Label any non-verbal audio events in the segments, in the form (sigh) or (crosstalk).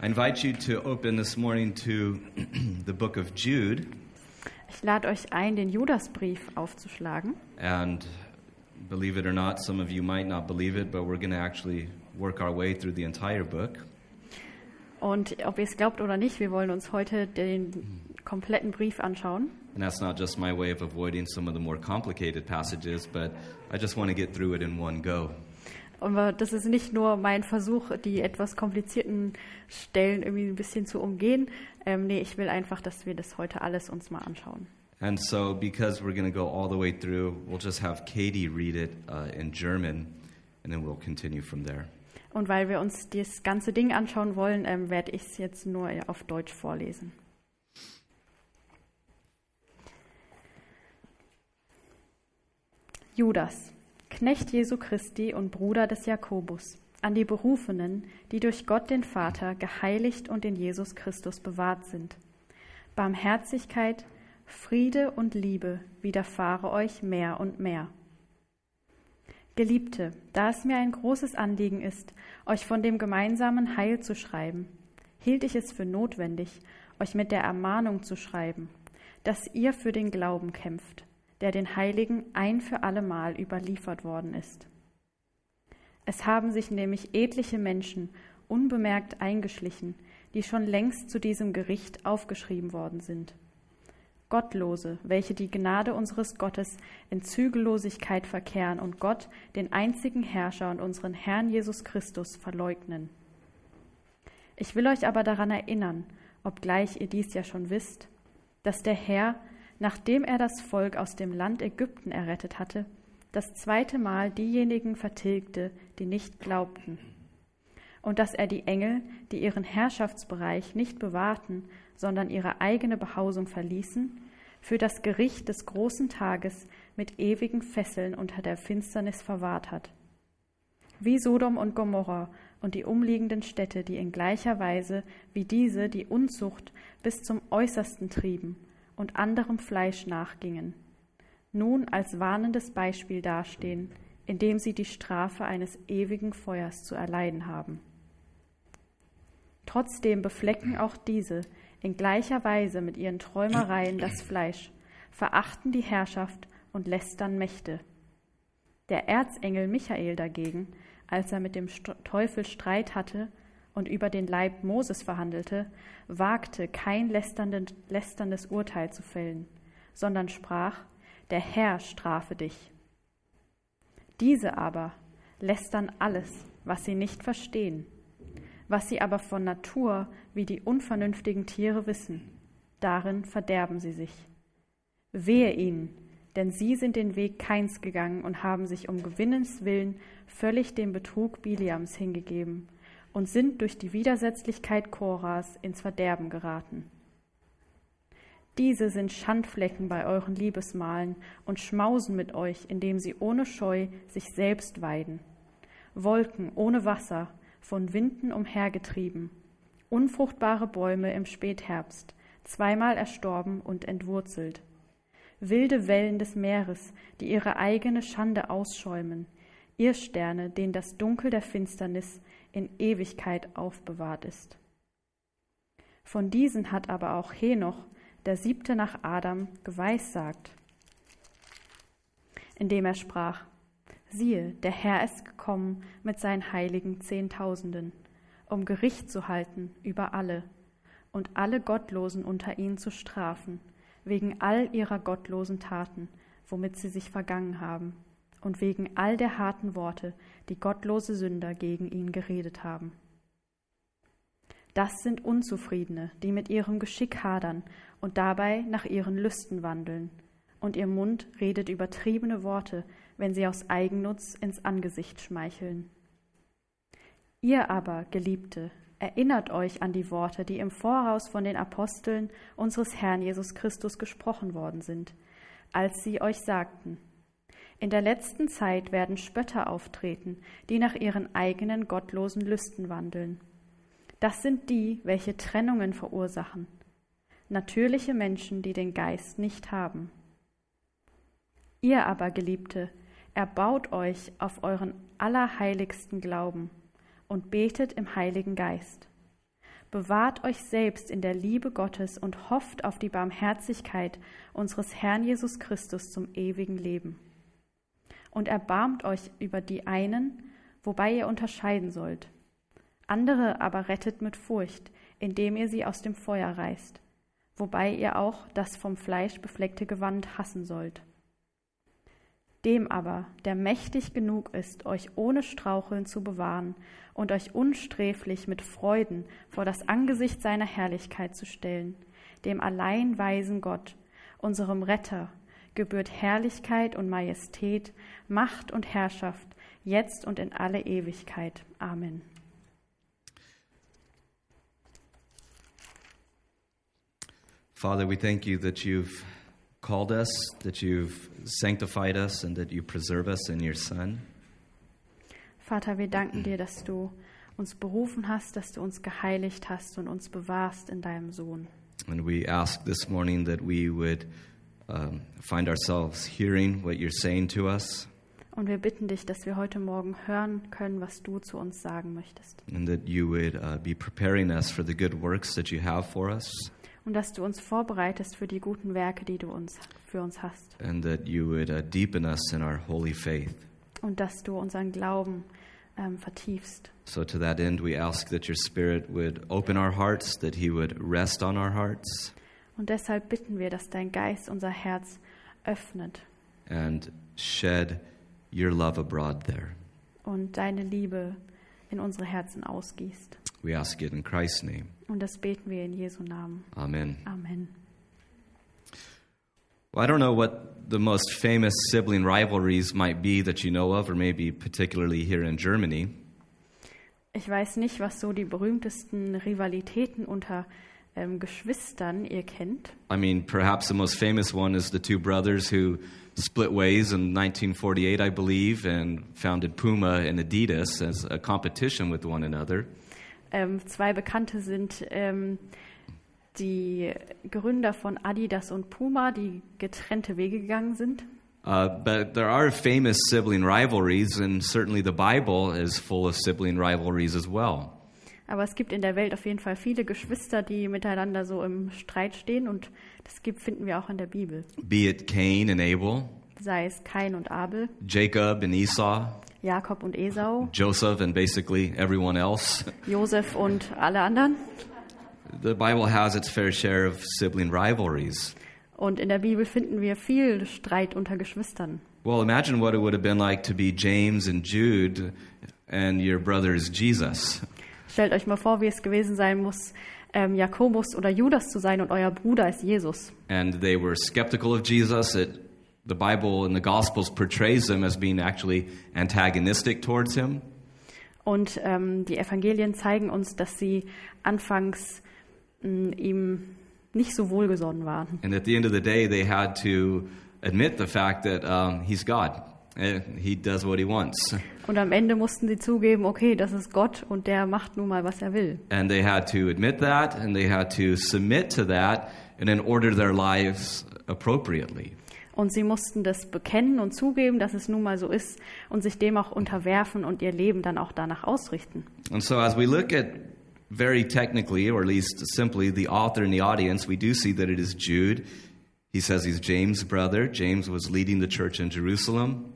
I invite you to open this morning to (clears throat) the book of Jude. Ich lade euch ein, den Judasbrief aufzuschlagen. And believe it or not, some of you might not believe it, but we're going to actually work our way through the entire book. Und ob ihr es glaubt oder nicht, wir wollen uns heute den kompletten Brief anschauen. And that's not just my way of avoiding some of the more complicated passages, but I just want to get through it in one go. Und das ist nicht nur mein Versuch, die etwas komplizierten Stellen irgendwie ein bisschen zu umgehen. Ähm, nee, ich will einfach, dass wir das heute alles uns mal anschauen. And so, because we're going to go all the way through, we'll just have Katie read it uh, in German, and then we'll continue from there. Und weil wir uns das ganze Ding anschauen wollen, ähm, werde ich es jetzt nur auf Deutsch vorlesen. Judas, Knecht Jesu Christi und Bruder des Jakobus, an die Berufenen, die durch Gott den Vater geheiligt und in Jesus Christus bewahrt sind. Barmherzigkeit, Friede und Liebe widerfahre euch mehr und mehr. Geliebte, da es mir ein großes Anliegen ist, euch von dem gemeinsamen Heil zu schreiben, hielt ich es für notwendig, euch mit der Ermahnung zu schreiben, dass ihr für den Glauben kämpft der den Heiligen ein für allemal überliefert worden ist. Es haben sich nämlich etliche Menschen unbemerkt eingeschlichen, die schon längst zu diesem Gericht aufgeschrieben worden sind. Gottlose, welche die Gnade unseres Gottes in Zügellosigkeit verkehren und Gott, den einzigen Herrscher und unseren Herrn Jesus Christus, verleugnen. Ich will euch aber daran erinnern, obgleich ihr dies ja schon wisst, dass der Herr nachdem er das Volk aus dem Land Ägypten errettet hatte, das zweite Mal diejenigen vertilgte, die nicht glaubten. Und dass er die Engel, die ihren Herrschaftsbereich nicht bewahrten, sondern ihre eigene Behausung verließen, für das Gericht des großen Tages mit ewigen Fesseln unter der Finsternis verwahrt hat. Wie Sodom und Gomorra und die umliegenden Städte, die in gleicher Weise wie diese die Unzucht bis zum Äußersten trieben und anderem Fleisch nachgingen, nun als warnendes Beispiel dastehen, indem sie die Strafe eines ewigen Feuers zu erleiden haben. Trotzdem beflecken auch diese in gleicher Weise mit ihren Träumereien das Fleisch, verachten die Herrschaft und lästern Mächte. Der Erzengel Michael dagegen, als er mit dem Teufel Streit hatte und über den Leib Moses verhandelte, wagte kein lästerndes Urteil zu fällen, sondern sprach, der Herr strafe dich. Diese aber lästern alles, was sie nicht verstehen, was sie aber von Natur wie die unvernünftigen Tiere wissen, darin verderben sie sich. Wehe ihnen, denn sie sind den Weg Keins gegangen und haben sich um Gewinnens willen völlig dem Betrug Biliams hingegeben und sind durch die Widersetzlichkeit Koras ins Verderben geraten. Diese sind Schandflecken bei euren Liebesmalen und schmausen mit euch, indem sie ohne Scheu sich selbst weiden. Wolken ohne Wasser, von Winden umhergetrieben, unfruchtbare Bäume im Spätherbst, zweimal erstorben und entwurzelt. Wilde Wellen des Meeres, die ihre eigene Schande ausschäumen, ihr Sterne, denen das Dunkel der Finsternis in Ewigkeit aufbewahrt ist. Von diesen hat aber auch Henoch, der siebte nach Adam, geweissagt, indem er sprach, siehe, der Herr ist gekommen mit seinen heiligen Zehntausenden, um Gericht zu halten über alle und alle Gottlosen unter ihnen zu strafen, wegen all ihrer gottlosen Taten, womit sie sich vergangen haben und wegen all der harten Worte, die gottlose Sünder gegen ihn geredet haben. Das sind Unzufriedene, die mit ihrem Geschick hadern und dabei nach ihren Lüsten wandeln, und ihr Mund redet übertriebene Worte, wenn sie aus Eigennutz ins Angesicht schmeicheln. Ihr aber, Geliebte, erinnert euch an die Worte, die im Voraus von den Aposteln unseres Herrn Jesus Christus gesprochen worden sind, als sie euch sagten, in der letzten Zeit werden Spötter auftreten, die nach ihren eigenen gottlosen Lüsten wandeln. Das sind die, welche Trennungen verursachen. Natürliche Menschen, die den Geist nicht haben. Ihr aber, Geliebte, erbaut euch auf euren allerheiligsten Glauben und betet im Heiligen Geist. Bewahrt euch selbst in der Liebe Gottes und hofft auf die Barmherzigkeit unseres Herrn Jesus Christus zum ewigen Leben. Und erbarmt euch über die einen, wobei ihr unterscheiden sollt. Andere aber rettet mit Furcht, indem ihr sie aus dem Feuer reißt, wobei ihr auch das vom Fleisch befleckte Gewand hassen sollt. Dem aber, der mächtig genug ist, euch ohne Straucheln zu bewahren und euch unsträflich mit Freuden vor das Angesicht seiner Herrlichkeit zu stellen, dem allein weisen Gott, unserem Retter, gebührt Herrlichkeit und Majestät, Macht und Herrschaft, jetzt und in alle Ewigkeit. Amen. Father, we thank you that you've called us, that you've sanctified us, and that you preserve us in your Son. Vater, wir danken dir, dass du uns berufen hast, dass du uns geheiligt hast und uns bewahrst in deinem Sohn. And we ask this morning that we would um, find ourselves hearing what you're saying to us, Und wir bitten dich, dass wir heute Morgen hören können, was du zu uns sagen möchtest. and that you would uh, be preparing us for the good works that you have for us, Und dass du uns vorbereitest für die guten Werke, die du uns für uns hast. and that you would uh, deepen us in our holy faith. Und dass du unseren Glauben ähm, vertiefst. So, to that end, we ask that your Spirit would open our hearts, that He would rest on our hearts, Und deshalb bitten wir, dass dein Geist unser Herz öffnet and shed your love abroad there. und deine Liebe in unsere Herzen ausgießt. We ask it in Christ's name. Und das beten wir in Jesu Namen. Amen. Amen. Well, I don't know what the most famous sibling rivalries might be that you know of, or maybe particularly here in Germany. Ich weiß nicht, was so die berühmtesten Rivalitäten unter ähm, Geschwistern ihr kennt. I mean, perhaps the most famous one is the two brothers who split ways in 1948, I believe, and founded Puma and Adidas as a competition with one another. Ähm, zwei Bekannte sind ähm, die Gründer von Adidas und Puma, die getrennte Wege gegangen sind. Uh, but there are famous sibling rivalries, and certainly the Bible is full of sibling rivalries as well. Aber es gibt in der Welt auf jeden Fall viele Geschwister, die miteinander so im Streit stehen und das gibt, finden wir auch in der Bibel. Be it Cain and Abel, Sei es Kain und Abel, Jacob and Esau, Jakob und Esau, Joseph and basically everyone else. Josef und alle anderen. The Bible has its fair share of sibling rivalries. Und in der Bibel finden wir viel Streit unter Geschwistern. Well, imagine what it would have been like to be James and Jude and your brother is Jesus. Stellt euch mal vor, wie es gewesen sein muss, ähm, Jakobus oder Judas zu sein und euer Bruder ist Jesus. And they were skeptical of Jesus. It, the Bible and the Gospels portrays them as being actually antagonistic towards him. Und ähm, die Evangelien zeigen uns, dass sie anfangs mh, ihm nicht so wohlgesonnen waren. And at the end of the day, they had to admit the fact that um, he's God. Eh, He does what he wants. Und am Ende mussten sie zugeben, okay, das ist Gott und der macht nun mal, was er will. And they had to admit that, and they had to submit to that, and then order their lives appropriately. Und sie mussten das bekennen und zugeben, dass es nun mal so ist und sich dem auch unterwerfen und ihr Leben dann auch danach ausrichten. And so, as we look at very technically, or at least simply, the author and the audience, we do see that it is Jude. He says he's James' brother. James was leading the church in Jerusalem.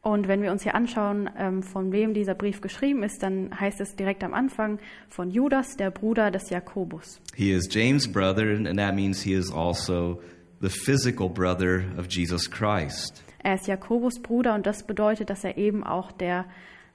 Und wenn wir uns hier anschauen, ähm, von wem dieser Brief geschrieben ist, dann heißt es direkt am Anfang von Judas, der Bruder des Jakobus. He is James' brother, and that means he is also the physical brother of Jesus Christ. Er ist Jakobus Bruder und das bedeutet, dass er eben auch der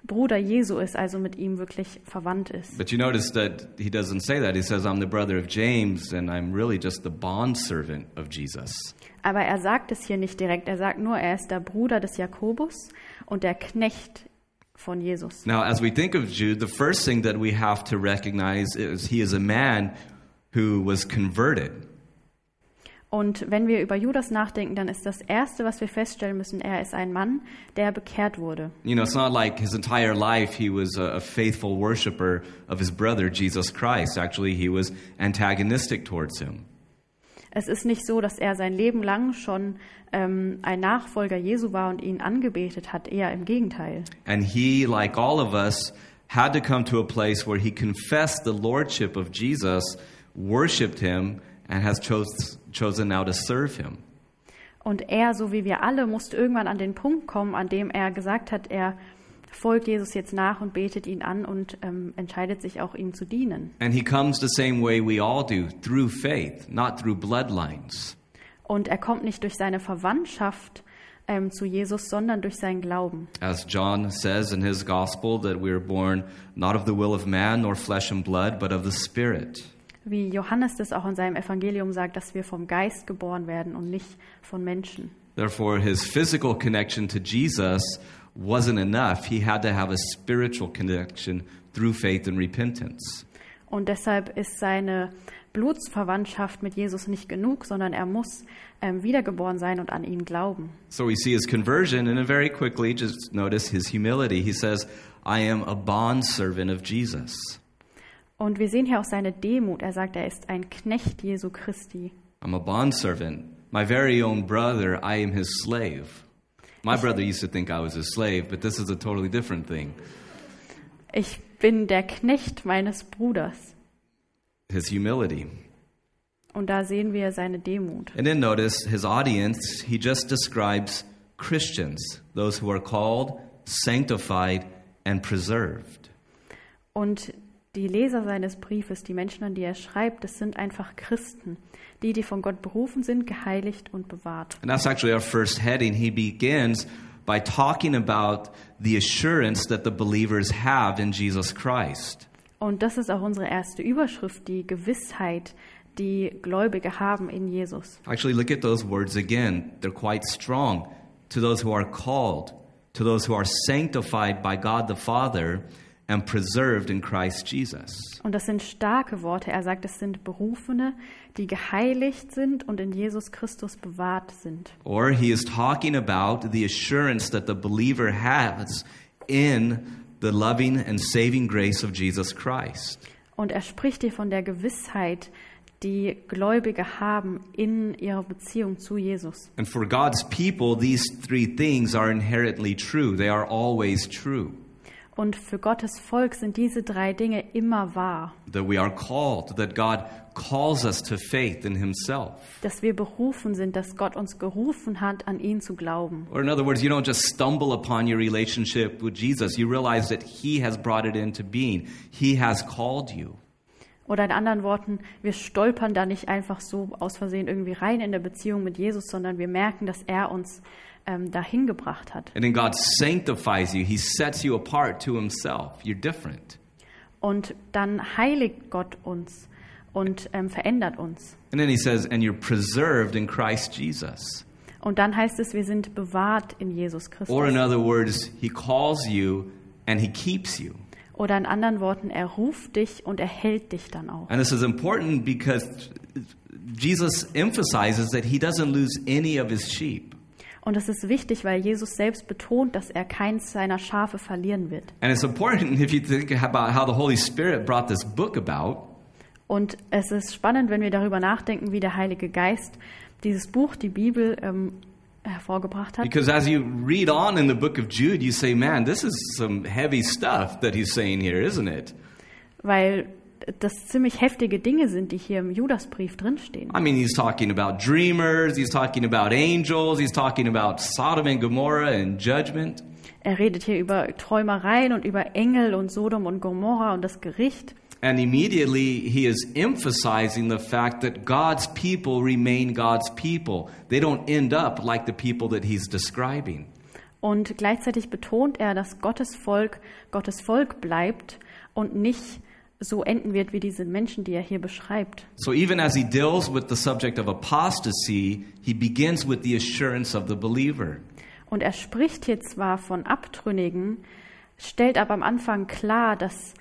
Bruder Jesu ist, also mit ihm wirklich verwandt ist. But you notice that he doesn't say that. He says, I'm the brother of James, and I'm really just the bondservant of Jesus. Aber er sagt es hier nicht direkt. Er sagt nur, er ist der Bruder des Jakobus und der Knecht von Jesus. Now, as we think of Jude, the first thing that we have to recognize is he is a man who was converted. Und wenn wir über Judas nachdenken, dann ist das Erste, was wir feststellen müssen, er ist ein Mann, der bekehrt wurde. You know, it's not like his entire life he was a, a faithful worshiper of his brother, Jesus Christ. Actually, he was antagonistic towards him. Es ist nicht so, dass er sein Leben lang schon ähm, ein Nachfolger Jesu war und ihn angebetet hat, eher im Gegenteil. And he, like all of us, had to come to a place where he confessed the lordship of Jesus, worshiped him, and has chose, chosen now to serve him. Und er, so wie wir alle, musste irgendwann an den Punkt kommen, an dem er gesagt hat, er folgt Jesus jetzt nach und betet ihn an und ähm, entscheidet sich auch ihm zu dienen. And he comes the same way we all do, through faith, not through bloodlines. Und er kommt nicht durch seine Verwandtschaft ähm, zu Jesus, sondern durch seinen Glauben. As John says in his gospel, that we are born not of the will of man, nor flesh and blood, but of the Spirit. Wie Johannes das auch in seinem Evangelium sagt, dass wir vom Geist geboren werden und nicht von Menschen. Therefore, his physical connection to Jesus wasn't enough. He had to have a spiritual connection through faith and repentance. Und deshalb ist seine Blutsverwandtschaft mit Jesus nicht genug, sondern er muss ähm, wiedergeboren sein und an ihn glauben. So we see his conversion, and then very quickly, just notice his humility. He says, I am a bondservant of Jesus. Und wir sehen hier auch seine Demut. Er sagt, er ist ein Knecht Jesu Christi. I'm a bondservant. My very own brother, I am his slave. My brother used to think I was his slave, but this is a totally different thing. Ich bin der Knecht meines Bruders. His humility. Und da sehen wir seine Demut. And then notice his audience, he just describes Christians, those who are called, sanctified, and preserved. Und die Leser seines Briefes, die Menschen, an die er schreibt, das sind einfach Christen, die, die von Gott berufen sind, geheiligt und bewahrt. And that's actually our first heading. He begins by talking about the assurance that the believers have in Jesus Christ. Und das ist auch unsere erste Überschrift, die Gewissheit, die Gläubige haben in Jesus. Actually, look at those words again. They're quite strong. To those who are called, to those who are sanctified by God the Father and preserved in Christ Jesus. Und das sind starke Worte. Er sagt, es sind Berufene, die geheiligt sind und in Jesus Christus bewahrt sind. Or he is talking about the assurance that the believer has in the loving and saving grace of Jesus Christ. Und er spricht hier von der Gewissheit, die Gläubige haben in ihrer Beziehung zu Jesus. And for God's people, these three things are inherently true. They are always true. Und für Gottes Volk sind diese drei Dinge immer wahr. That we are called, that God calls us to faith in Himself. Dass wir berufen sind, dass Gott uns gerufen hat, an ihn zu glauben. Or, in other words, you don't just stumble upon your relationship with Jesus. You realize that He has brought it into being, He has called you. Oder in anderen Worten, wir stolpern da nicht einfach so aus Versehen irgendwie rein in der Beziehung mit Jesus, sondern wir merken, dass er uns ähm, dahin gebracht hat. And then God sanctifies you, He sets you apart to Himself. You're different. Und dann heiligt Gott uns und ähm, verändert uns. And then He says, and you're preserved in Christ Jesus. Und dann heißt es, wir sind bewahrt in Jesus Christus. Or, in other words, He calls you and He keeps you. Oder in anderen Worten, er ruft dich und er hält dich dann auch. And this is important because Jesus emphasizes that He doesn't lose any of His sheep. Und es ist wichtig, weil Jesus selbst betont, dass er keins seiner Schafe verlieren wird. And it's important if you think about how the Holy Spirit brought this book about. Und es ist spannend, wenn wir darüber nachdenken, wie der Heilige Geist dieses Buch, die Bibel, ähm, hervorgebracht hat. Because as you read on in the book of Jude, you say, man, this is some heavy stuff that he's saying here, isn't it? Weil das ziemlich heftige Dinge sind, die hier im Judasbrief drinstehen. I mean, he's talking about dreamers, he's talking about angels, he's talking about Sodom and Gomorrah and judgment. Er redet hier über Träumereien und über Engel und Sodom und Gomorra und das Gericht. And immediately he is emphasizing the fact that God's people remain God's people. They don't end up like the people that he's describing. Und gleichzeitig betont er, dass Gottes Volk Gottes Volk bleibt und nicht so enden wird wie diese Menschen, die er hier beschreibt. So even as he deals with the subject of apostasy, he begins with the assurance of the believer. Und er spricht hier zwar von Abtrünnigen, stellt aber am Anfang klar, dass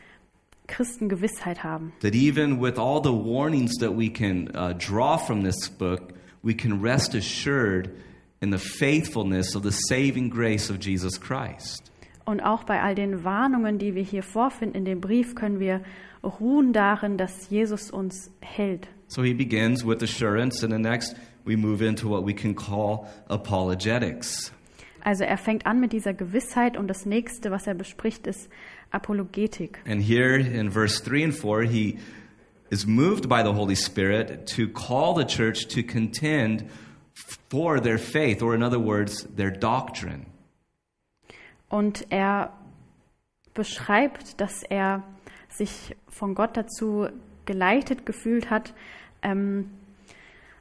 Christen Gewissheit haben. That even with all the warnings that we can uh, draw from this book, we can rest assured in the faithfulness of the saving grace of Jesus Christ. Und auch bei all den Warnungen, die wir hier vorfinden in dem Brief, können wir ruhen darin, dass Jesus uns hält. So he begins with assurance, and the next we move into what we can call apologetics. Also er fängt an mit dieser Gewissheit und das nächste, was er bespricht, ist Apologetik. And here in verse 3 and 4, he is moved by the Holy Spirit to call the church to contend for their faith, or in other words, their doctrine. Und er beschreibt, dass er sich von Gott dazu geleitet gefühlt hat, ähm,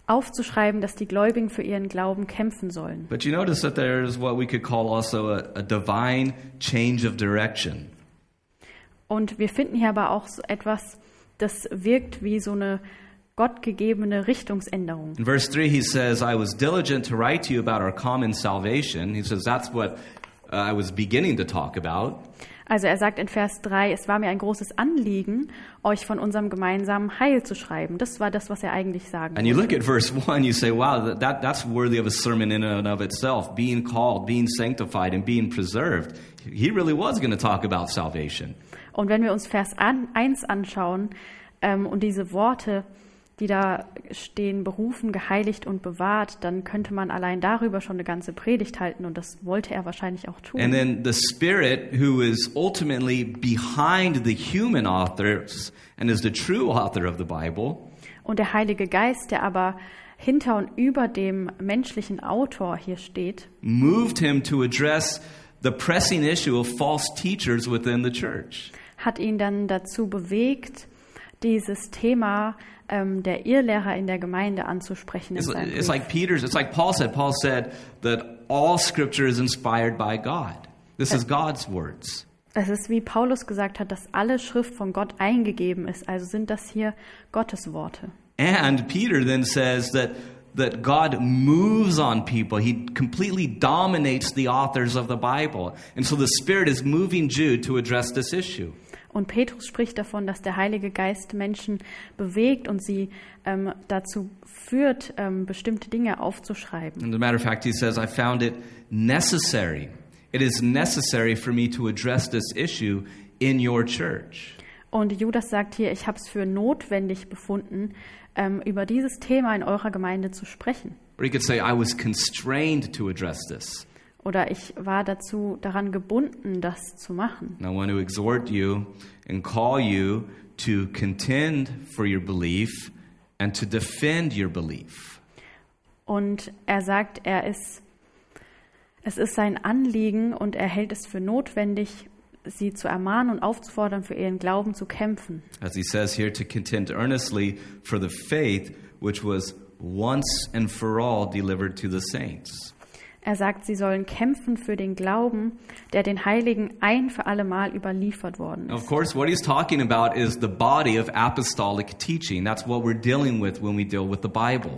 aufzuschreiben, dass die Gläubigen für ihren Glauben kämpfen sollen. But you notice that there is what we could call also a, a divine change of direction. Und wir finden hier aber auch so etwas, das wirkt wie so eine gottgegebene Richtungsänderung. In verse 3, he says, I was diligent to write to you about our common salvation. He says, that's what uh, I was beginning to talk about. Also er sagt in Vers 3, es war mir ein großes Anliegen, euch von unserem gemeinsamen Heil zu schreiben. Das war das, was er eigentlich sagen And you look at verse 1, you say, wow, that, that, that's worthy of a sermon in and of itself. Being called, being sanctified, and being preserved. He really was going to talk about salvation. Und wenn wir uns Vers an, 1 anschauen ähm, und diese Worte, die da stehen, berufen, geheiligt und bewahrt, dann könnte man allein darüber schon eine ganze Predigt halten und das wollte er wahrscheinlich auch tun. And then the Spirit, who is ultimately behind the human authors and is the true author of the Bible, Und der Heilige Geist, der aber hinter und über dem menschlichen Autor hier steht, moved him to address the pressing issue of false teachers within the church. hat ihn dann dazu bewegt, dieses Thema ähm, der Irrlehrer in der Gemeinde anzusprechen. It's, it's like Peter's, it's like Paul said. Paul said that all scripture is inspired by God. This is God's words. Es ist wie Paulus gesagt hat, dass alle Schrift von Gott eingegeben ist. Also sind das hier Gottes Worte. And Peter then says that, that God moves on people. He completely dominates the authors of the Bible. And so the Spirit is moving Jude to address this issue. Und Petrus spricht davon, dass der Heilige Geist Menschen bewegt und sie ähm, dazu führt, ähm, bestimmte Dinge aufzuschreiben. And as a matter of fact, he says, I found it necessary. It is necessary for me to address this issue in your church. Und Judas sagt hier, ich habe es für notwendig befunden, ähm, über dieses Thema in eurer Gemeinde zu sprechen. Or he could say, I was constrained to address this. Oder ich war dazu daran gebunden, das zu machen. And I want to exhort you and call you to contend for your belief and to defend your belief. Und er sagt, er ist, es ist sein Anliegen und er hält es für notwendig, sie zu ermahnen und aufzufordern, für ihren Glauben zu kämpfen. As he says here, to contend earnestly for the faith which was once and for all delivered to the saints. Er sagt, sie sollen kämpfen für den Glauben, der den Heiligen ein für alle Mal überliefert worden Now, of ist. course, what he's talking about is the body of apostolic teaching. That's what we're dealing with when we deal with the Bible.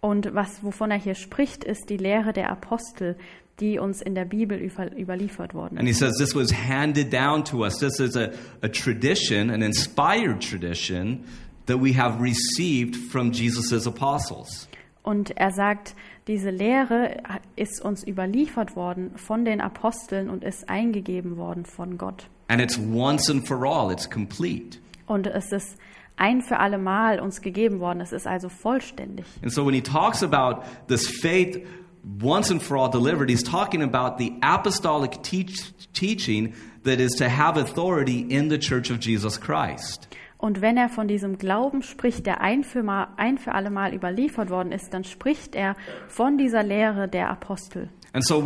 Und was, wovon er hier spricht, ist die Lehre der Apostel, die uns in der Bibel über, überliefert worden And ist. he says this was handed down to us. This is a, a tradition, an inspired tradition that we have received from Jesus' apostles. Und er sagt, diese Lehre ist uns überliefert worden von den Aposteln und ist eingegeben worden von Gott. And it's once and for all, it's complete. Und es ist ein für alle Mal uns gegeben worden. Es ist also vollständig. And so when he talks about this faith once and for all delivered, he's talking about the apostolic teach, teaching that is to have authority in the church of Jesus Christ. Und wenn er von diesem Glauben spricht, der ein für, mal, ein für alle Mal überliefert worden ist, dann spricht er von dieser Lehre der Apostel. So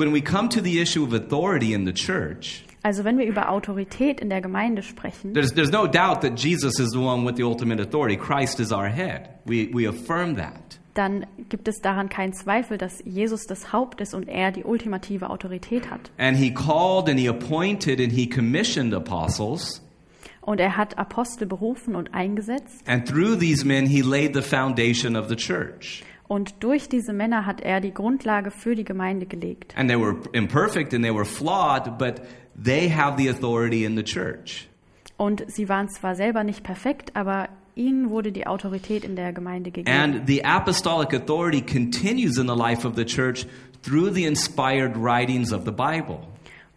church, Also wenn wir über Autorität in der Gemeinde sprechen, there's, there's no doubt that Jesus is the one with the ultimate authority. Christ is our head. We, we affirm that. dann gibt es daran keinen Zweifel, dass Jesus das Haupt ist und er die ultimative Autorität hat. And he called and he appointed and he commissioned apostles. Und er hat Apostel berufen und eingesetzt. And through these men, he laid the foundation of the church. Und durch diese Männer hat er die Grundlage für die Gemeinde gelegt. And they were imperfect and they were flawed, but they have the authority in the church. Und sie waren zwar selber nicht perfekt, aber ihnen wurde die Autorität in der Gemeinde gegeben. And the apostolic authority continues in the life of the church through the inspired writings of the Bible.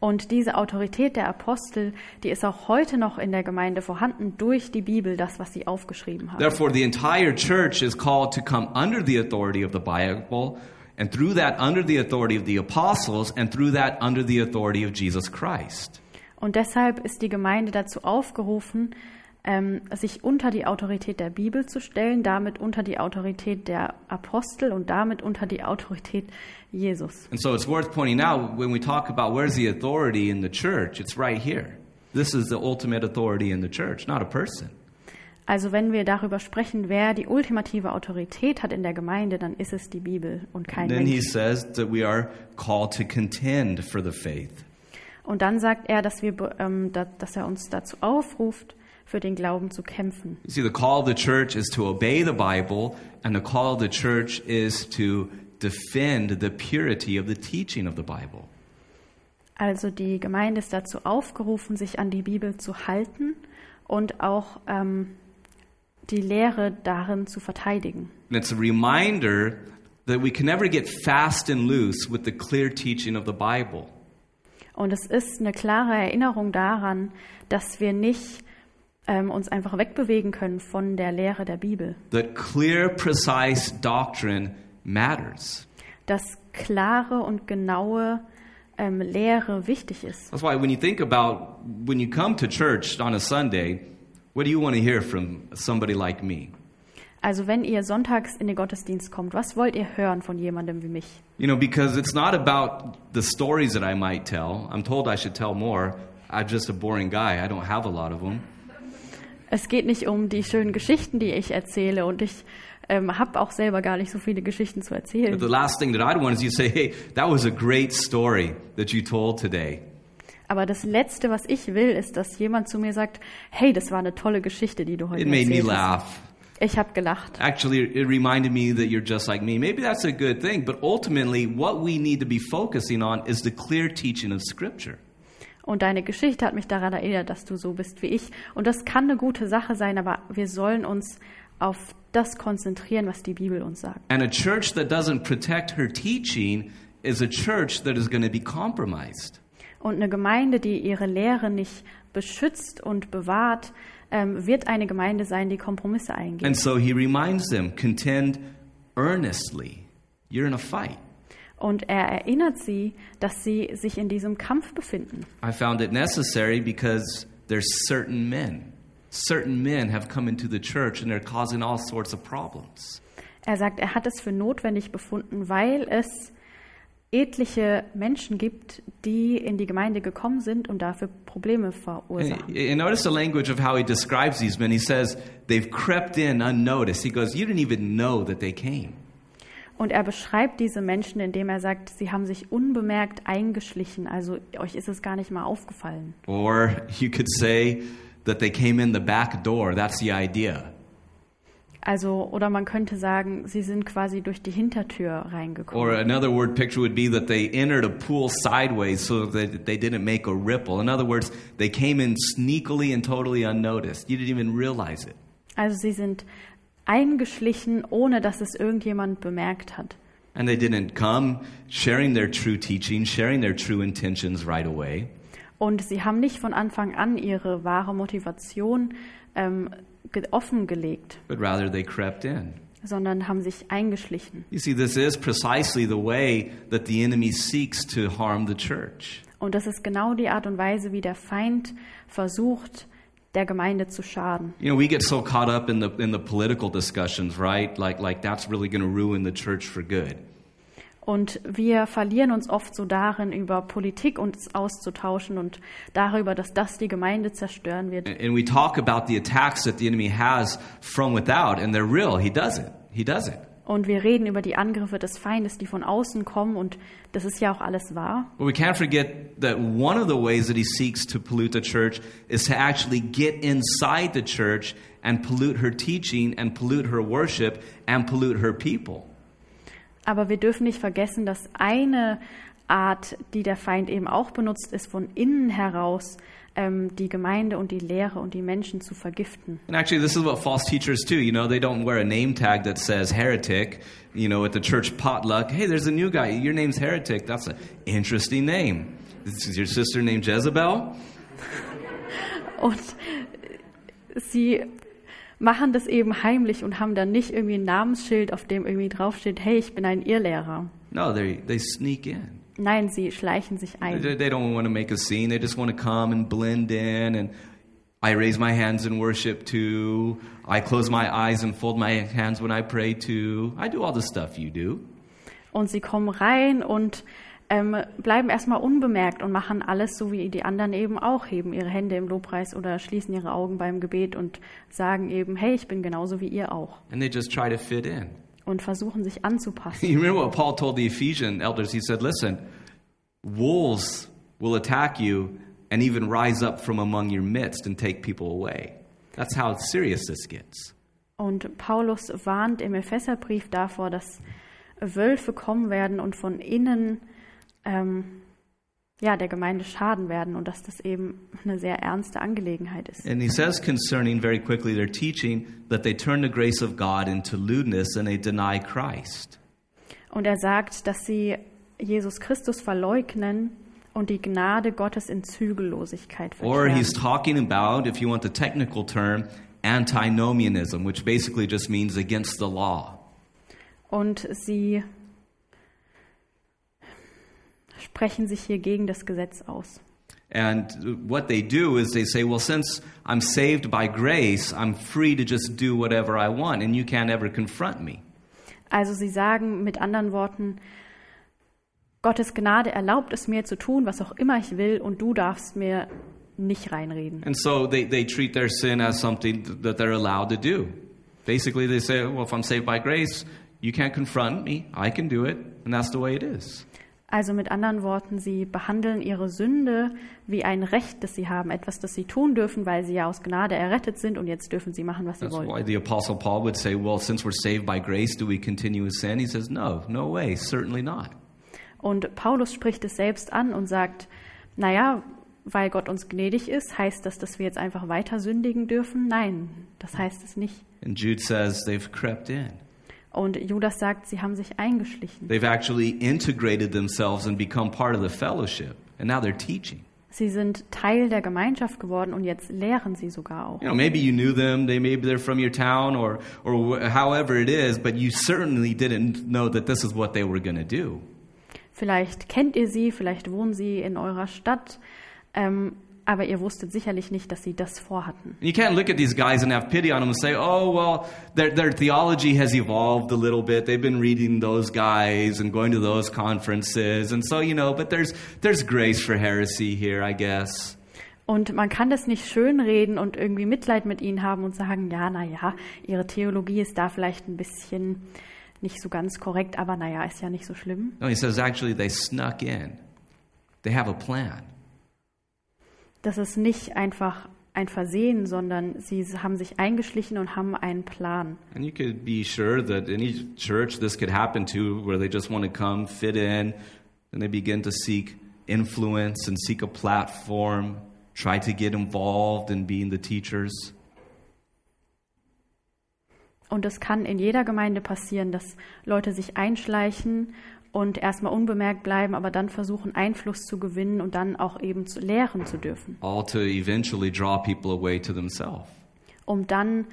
Und diese Autorität der Apostel, die ist auch heute noch in der Gemeinde vorhanden durch die Bibel, das, was sie aufgeschrieben haben. Therefore, the entire church is called to come under the authority of the Bible, and through that, under the authority of the apostles, and through that, under the authority of Jesus Christ. Und deshalb ist die Gemeinde dazu aufgerufen, ähm, sich unter die Autorität der Bibel zu stellen, damit unter die Autorität der Apostel und damit unter die Autorität Jesus. And so it's worth pointing out when we talk about where's the authority in the church, it's right here. This is the ultimate authority in the church, not a person. Also wenn wir darüber sprechen, wer die ultimative Autorität hat in der Gemeinde, dann ist es die Bibel und kein Then he Mensch. says that we are called to contend for the faith. Und dann sagt er, dass, wir, ähm, da, dass er uns dazu aufruft, für den Glauben zu kämpfen. You see, the call of the church is to obey the Bible, and the call of the church is to defend the purity of the teaching of the Bible. Also die Gemeinde ist dazu aufgerufen, sich an die Bibel zu halten und auch ähm, die Lehre darin zu verteidigen. And it's a reminder that we can never get fast and loose with the clear teaching of the Bible. Und es ist eine klare Erinnerung daran, dass wir nicht ähm, uns einfach wegbewegen können von der Lehre der Bibel. That clear, precise doctrine matters. Dass klare und genaue ähm, Lehre wichtig ist. That's why when you think about when you come to church on a Sunday, what do you want to hear from somebody like me? Also wenn ihr sonntags in den Gottesdienst kommt, was wollt ihr hören von jemandem wie mich? You know, because it's not about the stories that I might tell. I'm told I should tell more. I'm just a boring guy. I don't have a lot of them. Es geht nicht um die schönen Geschichten, die ich erzähle und ich ähm, habe auch selber gar nicht so viele Geschichten zu But erzählen. the last thing that I'd want is you say, hey, that was a great story that you told today. Aber das Letzte, was ich will, ist, dass jemand zu mir sagt, hey, das war eine tolle Geschichte, die du heute It made me erzählt hast. laugh. Ich habe gelacht. Actually, it reminded me that you're just like me. Maybe that's a good thing, but ultimately, what we need to be focusing on is the clear teaching of Scripture. Und deine Geschichte hat mich daran erinnert, dass du so bist wie ich. Und das kann eine gute Sache sein, aber wir sollen uns auf das konzentrieren, was die Bibel uns sagt. And a church that doesn't protect her teaching is a church that is going to be compromised. Und eine Gemeinde, die ihre Lehre nicht beschützt und bewahrt, ähm, wird eine Gemeinde sein, die Kompromisse eingeht. And so he reminds them contend earnestly. You're in a fight. Und er erinnert sie, dass sie sich in diesem Kampf befinden. I found it necessary because there's certain men. Certain men have come into the church and they're causing all sorts of problems. Er sagt, er hat es für notwendig befunden, weil es etliche Menschen gibt, die in die Gemeinde gekommen sind und dafür Probleme And, verursachen. and notice the language of how he describes these men. He says they've crept in unnoticed. He goes, You didn't even know that they came. Und er beschreibt diese Menschen, indem er sagt, sie haben sich unbemerkt eingeschlichen. Also euch ist es gar nicht mal aufgefallen. Or you could say that they came in the back door. That's the idea. Also, oder man könnte sagen, sie sind quasi durch die Hintertür Or reingekommen. another word picture would be that they entered a pool sideways so that they didn't make a ripple. In other words, they came in sneakily and totally unnoticed. You didn't even realize it. Also sie sind eingeschlichen, ohne dass es irgendjemand bemerkt hat. And they didn't come sharing their true teaching, sharing their true intentions right away. Und sie haben nicht von Anfang an ihre wahre Motivation ähm, ge- offengelegt, but rather they crept in. sondern haben sich eingeschlichen. You see, this is precisely the way that the enemy seeks to harm the church. Und das ist genau die Art und Weise, wie der Feind versucht, der Gemeinde zu schaden. You know, we get so caught up in the in the political discussions, right? Like like that's really going to ruin the church for good. Und wir verlieren uns oft so darin, über Politik uns auszutauschen und darüber, dass das die Gemeinde zerstören wird. And, and we talk about the attacks that the enemy has from without, and they're real. He does it. He does it. Und wir reden über die Angriffe des Feindes, die von außen kommen. Und das ist ja auch alles wahr. But we can't forget that one of the ways that he seeks to pollute the church is to actually get inside the church and pollute her teaching and pollute her worship and pollute her people. Aber wir dürfen nicht vergessen, dass eine Art, die der Feind eben auch benutzt, ist von innen heraus ähm, die Gemeinde und die Lehre und die Menschen zu vergiften. And actually, this is what false teachers do. You know, they don't wear a name tag that says heretic, you know, at the church potluck. Hey, there's a new guy. Your name's heretic. That's an interesting name. Is your sister named Jezebel? (laughs) Und sie machen das eben heimlich und haben dann nicht irgendwie ein Namensschild, auf dem irgendwie draufsteht, hey, ich bin ein Irrlehrer. No, they, they sneak in. Nein, sie schleichen sich They, ein. they don't want to make a scene. They just want to come and blend in. And I raise my hands in worship too. I close my eyes and fold my hands when I pray too. I do all the stuff you do. Und sie kommen rein und ähm, bleiben erstmal unbemerkt und machen alles so, wie die anderen eben auch, heben ihre Hände im Lobpreis oder schließen ihre Augen beim Gebet und sagen eben, hey, ich bin genauso wie ihr auch. And they just try to fit in. Und versuchen sich anzupassen. You remember what Paul told the Ephesian elders? He said, Listen, wolves will attack you and even rise up from among your midst and take people away. That's how serious this gets. Und Paulus warnt im Epheserbrief davor, dass Wölfe kommen werden und von innen ähm, ja, der Gemeinde schaden werden und dass das eben eine sehr ernste Angelegenheit ist. And he says concerning very quickly their teaching that they turn the grace of God into lewdness and they deny Christ. Und er sagt, dass sie Jesus Christus verleugnen und die Gnade Gottes in Zügellosigkeit Or he's verkehren. talking about, if you want the technical term, antinomianism, which basically just means against the law. Und sie sprechen sich hier gegen das Gesetz aus. And what they do is they say, well, since I'm saved by grace, I'm free to just do whatever I want, and you can't ever confront me. Also sie sagen mit anderen Worten, Gottes Gnade erlaubt es mir zu tun, was auch immer ich will, und du darfst mir nicht reinreden. And so they, they treat their sin as something that they're allowed to do. Basically, they say, well, if I'm saved by grace, you can't confront me. I can do it. And that's the way it is. Also mit anderen Worten, sie behandeln ihre Sünde wie ein Recht, das sie haben, etwas, das sie tun dürfen, weil sie ja aus Gnade errettet sind und jetzt dürfen sie machen, was sie That's wollen. why the Apostle Paul would say, well, since we're saved by grace, do we continue in sin? He says, no, no way, certainly not. Und Paulus spricht es selbst an und sagt, naja, weil Gott uns gnädig ist, heißt das, dass wir jetzt einfach weiter sündigen dürfen? Nein, das heißt es nicht. And Jude says they've crept in. Und Judas sagt, sie haben sich eingeschlichen. They've actually integrated themselves and become part of the fellowship. And now they're teaching. Sie sind Teil der Gemeinschaft geworden und jetzt lehren sie sogar auch. You know, maybe you knew them, they maybe they're from your town or or however it is, but you certainly didn't know that this is what they were going to do. Vielleicht kennt ihr sie, vielleicht wohnen sie in eurer Stadt, ähm, aber ihr wusstet sicherlich nicht, dass sie das vorhatten. You can't look at these guys and have pity on them and say, "Oh, well, their their theology has evolved a little bit. They've been reading those guys and going to those conferences, and so you know, but there's there's grace for heresy here, I guess." Und man kann das nicht schönreden und irgendwie Mitleid mit ihnen haben und sagen, ja, naja, ihre Theologie ist da vielleicht ein bisschen nicht so ganz korrekt, aber naja, ist ja nicht so schlimm. No, he says actually they snuck in. They have a plan. Das ist nicht einfach ein Versehen, sondern sie haben sich eingeschlichen und haben einen Plan. And you could be sure that any church this could happen to, where they just want to come, fit in, and they begin to seek influence and seek a platform, try to get involved in being the teachers. Und es kann in jeder Gemeinde passieren, dass Leute sich einschleichen und erstmal unbemerkt bleiben, aber dann versuchen, Einfluss zu gewinnen und dann auch eben zu lehren zu dürfen, all to eventually draw people away to themselves. um dann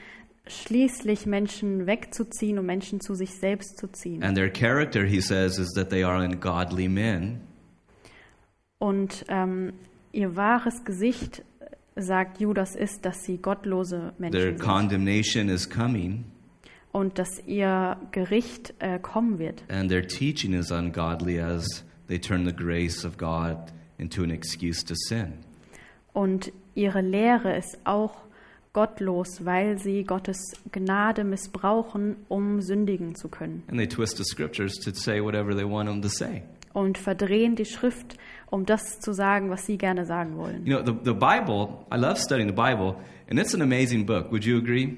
schließlich Menschen wegzuziehen und Menschen zu sich selbst zu ziehen. And their character, he says, is that they are ungodly men. Und ähm, ihr wahres Gesicht, äh, sagt Judas, ist, dass sie gottlose Their Menschen sind condemnation is coming, und dass ihr Gericht äh, kommen wird. and their teaching is ungodly as they turn the grace of God into an excuse to sin. Und ihre Lehre ist auch gottlos, weil sie Gottes Gnade missbrauchen, um sündigen zu können. And they twist the scriptures to say whatever they want them to say. Und verdrehen die Schrift, um das zu sagen, was sie gerne sagen wollen. You know, the, the Bible, I love studying the Bible, and it's an amazing book. Would you agree?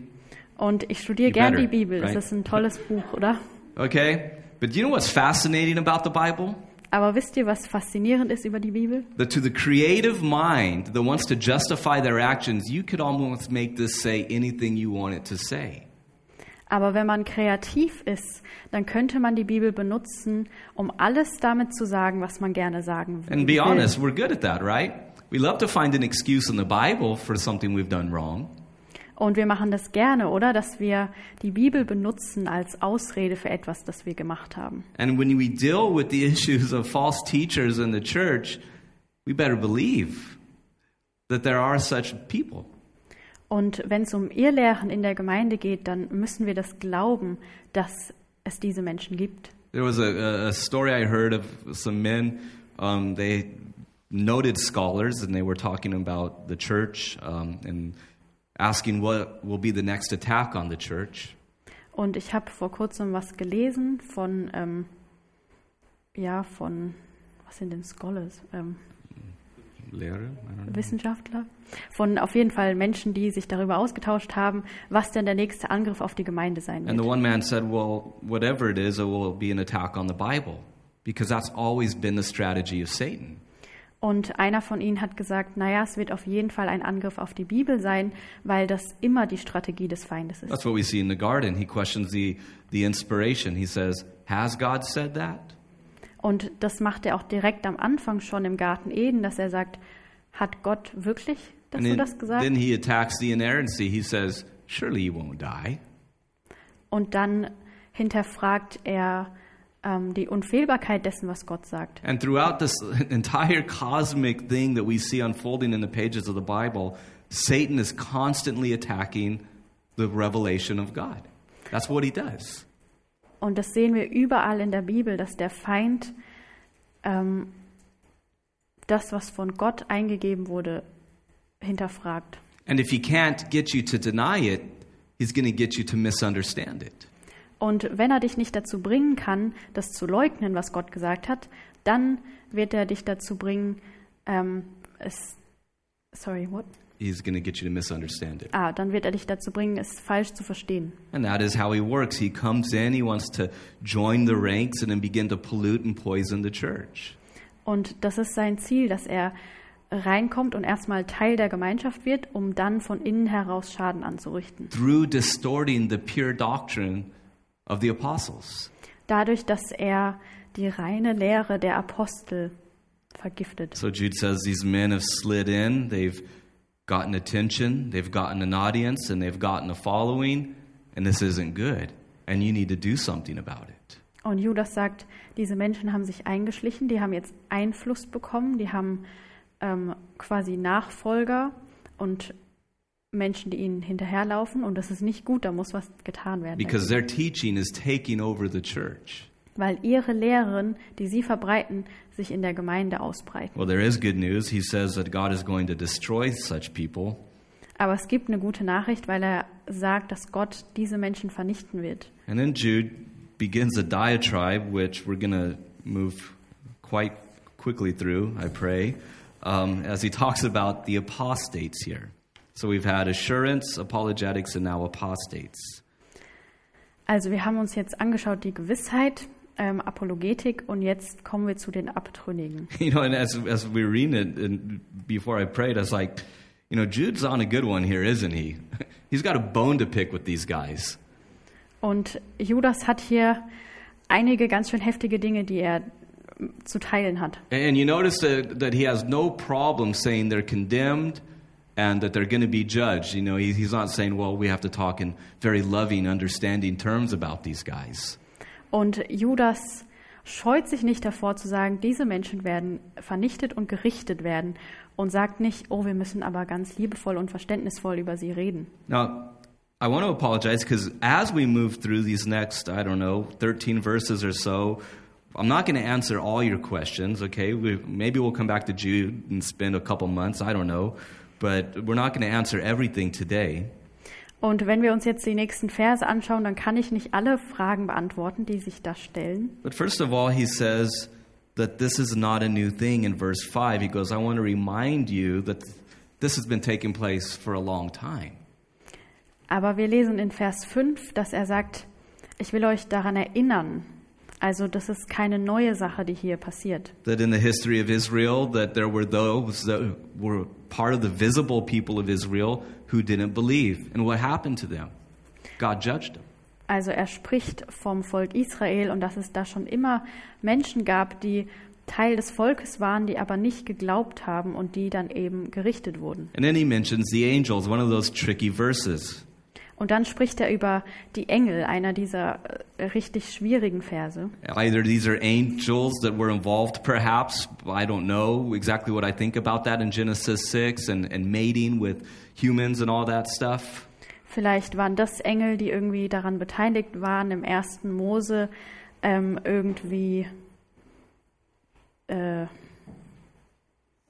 Und ich studiere You gern better, die Bibel. Das right? ist ein tolles Buch, oder? Okay? But you know what's fascinating about the Bible? Aber wisst ihr, was faszinierend ist über die Bibel? That to the creative mind that wants to justify their actions, you could almost make this say anything you want it to say. Aber wenn man kreativ ist, dann könnte man die Bibel benutzen, um alles damit zu sagen, was man gerne sagen will. And be honest, we're good at that, right? We love to find an excuse in the Bible for something we've done wrong. Und wir machen das gerne, oder? Dass wir die Bibel benutzen als Ausrede für etwas, das wir gemacht haben. And when we deal with the (laughs) issues of false teachers in the church, we better believe that there are such people. Und wenn es um Irrlehren in der Gemeinde geht, dann müssen wir das glauben, dass es diese Menschen gibt. There was a, a story I heard of some men. Um, they noted scholars, and they were talking about the church um, and asking what will be the next attack on the church. Und ich habe vor kurzem was gelesen von, ähm, ja, von, was sind denn Scholars? Ähm, Lehre? I don't know. Wissenschaftler, von auf jeden Fall Menschen, die sich darüber ausgetauscht haben, was denn der nächste Angriff auf die Gemeinde sein And the wird. one man said, Well, whatever it is, it will be an attack on the Bible, because that's always been the strategy of Satan. Und einer von ihnen hat gesagt, naja, es wird auf jeden Fall ein Angriff auf die Bibel sein, weil das immer die Strategie des Feindes ist. That's what we see in the garden. He questions the, the inspiration. He says, Has God said that? Und das macht er auch direkt am Anfang schon im Garten Eden, dass er sagt, hat Gott wirklich dazu then, das gesagt? then he attacks the inerrancy. He says, Surely you won't die. Und dann hinterfragt er ähm, die Unfehlbarkeit dessen, was Gott sagt. And throughout this (laughs) entire cosmic thing that we see unfolding in the pages of the Bible, Satan is constantly attacking the revelation of God. That's what he does. Und das sehen wir überall in der Bibel, dass der Feind ähm, das, was von Gott eingegeben wurde, hinterfragt. And if he can't get you to deny it, he's going to get you to misunderstand it. Und wenn er dich nicht dazu bringen kann, das zu leugnen, was Gott gesagt hat, dann wird er dich dazu bringen, ähm, es, sorry, what? He's going to get you to misunderstand it. Ah, dann wird er dich dazu bringen, es falsch zu verstehen. And that is how he works. He comes in, he wants to join the ranks and then begin to pollute and poison the church. Und das ist sein Ziel, dass er reinkommt und erstmal Teil der Gemeinschaft wird, um dann von innen heraus Schaden anzurichten. Through distorting the pure doctrine of the apostles. Dadurch, dass er die reine Lehre der Apostel vergiftet. So Jude says these men have slid in, they've gotten attention, they've gotten an audience, and they've gotten a following, and this isn't good. And you need to do something about it. Und Judas sagt, diese Menschen haben sich eingeschlichen, die haben jetzt Einfluss bekommen, die haben ähm, quasi Nachfolger und Menschen, die ihnen hinterherlaufen und das ist nicht gut, da muss was getan werden. Because their teaching is taking over the church. weil ihre Lehren, die sie verbreiten, sich in der Gemeinde ausbreiten. Well, there is good news. He says that God is going to destroy such people. Aber es gibt eine gute Nachricht, weil er sagt, dass Gott diese Menschen vernichten wird. And then Jude begins a diatribe, which we're going to move quite quickly through, I pray, um, as he talks about the apostates here. So we've had assurance, apologetics, and now apostates. Also wir haben uns jetzt angeschaut die Gewissheit, ähm, Apologetik und jetzt kommen wir zu den Abtrünnigen. (laughs) You know, and as, as we reading it, and before I prayed, I was like, you know, Jude's on a good one here, isn't he? (laughs) He's got a bone to pick with these guys. Und Judas hat hier einige ganz schön heftige Dinge, die er zu teilen hat. And you notice that, that he has no problem saying they're condemned and that they're going to be judged. You know, he, he's not saying, well, we have to talk in very loving, understanding terms about these guys. Und Judas scheut sich nicht davor zu sagen, diese Menschen werden vernichtet und gerichtet werden und sagt nicht, oh, wir müssen aber ganz liebevoll und verständnisvoll über sie reden. Now, I want to apologize because as we move through these next, I don't know, 13 verses or so, I'm not going to answer all your questions, okay? We, maybe we'll come back to Jude and spend a couple months, I don't know. But we're not going to answer everything today. Und wenn wir uns jetzt die nächsten Verse anschauen, dann kann ich nicht alle Fragen beantworten, die sich da stellen. But first of all, he says that this is not a new thing in verse 5. He goes, I want to remind you that this has been taking place for a long time. Aber wir lesen in Vers 5, dass er sagt, ich will euch daran erinnern. Also das ist keine neue Sache, die hier passiert. That in the history of Israel, that there were those that were part of the visible people of Israel who didn't believe. And what happened to them? God judged them. Also er spricht vom Volk Israel und dass es da schon immer Menschen gab, die Teil des Volkes waren, die aber nicht geglaubt haben und die dann eben gerichtet wurden. And then he mentions the angels, one of those tricky verses. Und dann spricht er über die Engel, einer dieser äh, richtig schwierigen Verse. Either these are angels that were involved, perhaps. I don't know exactly what I think about that in Genesis 6 and, and mating with humans and all that stuff. Vielleicht waren das Engel, die irgendwie daran beteiligt waren, im ersten Mose ähm, irgendwie, äh,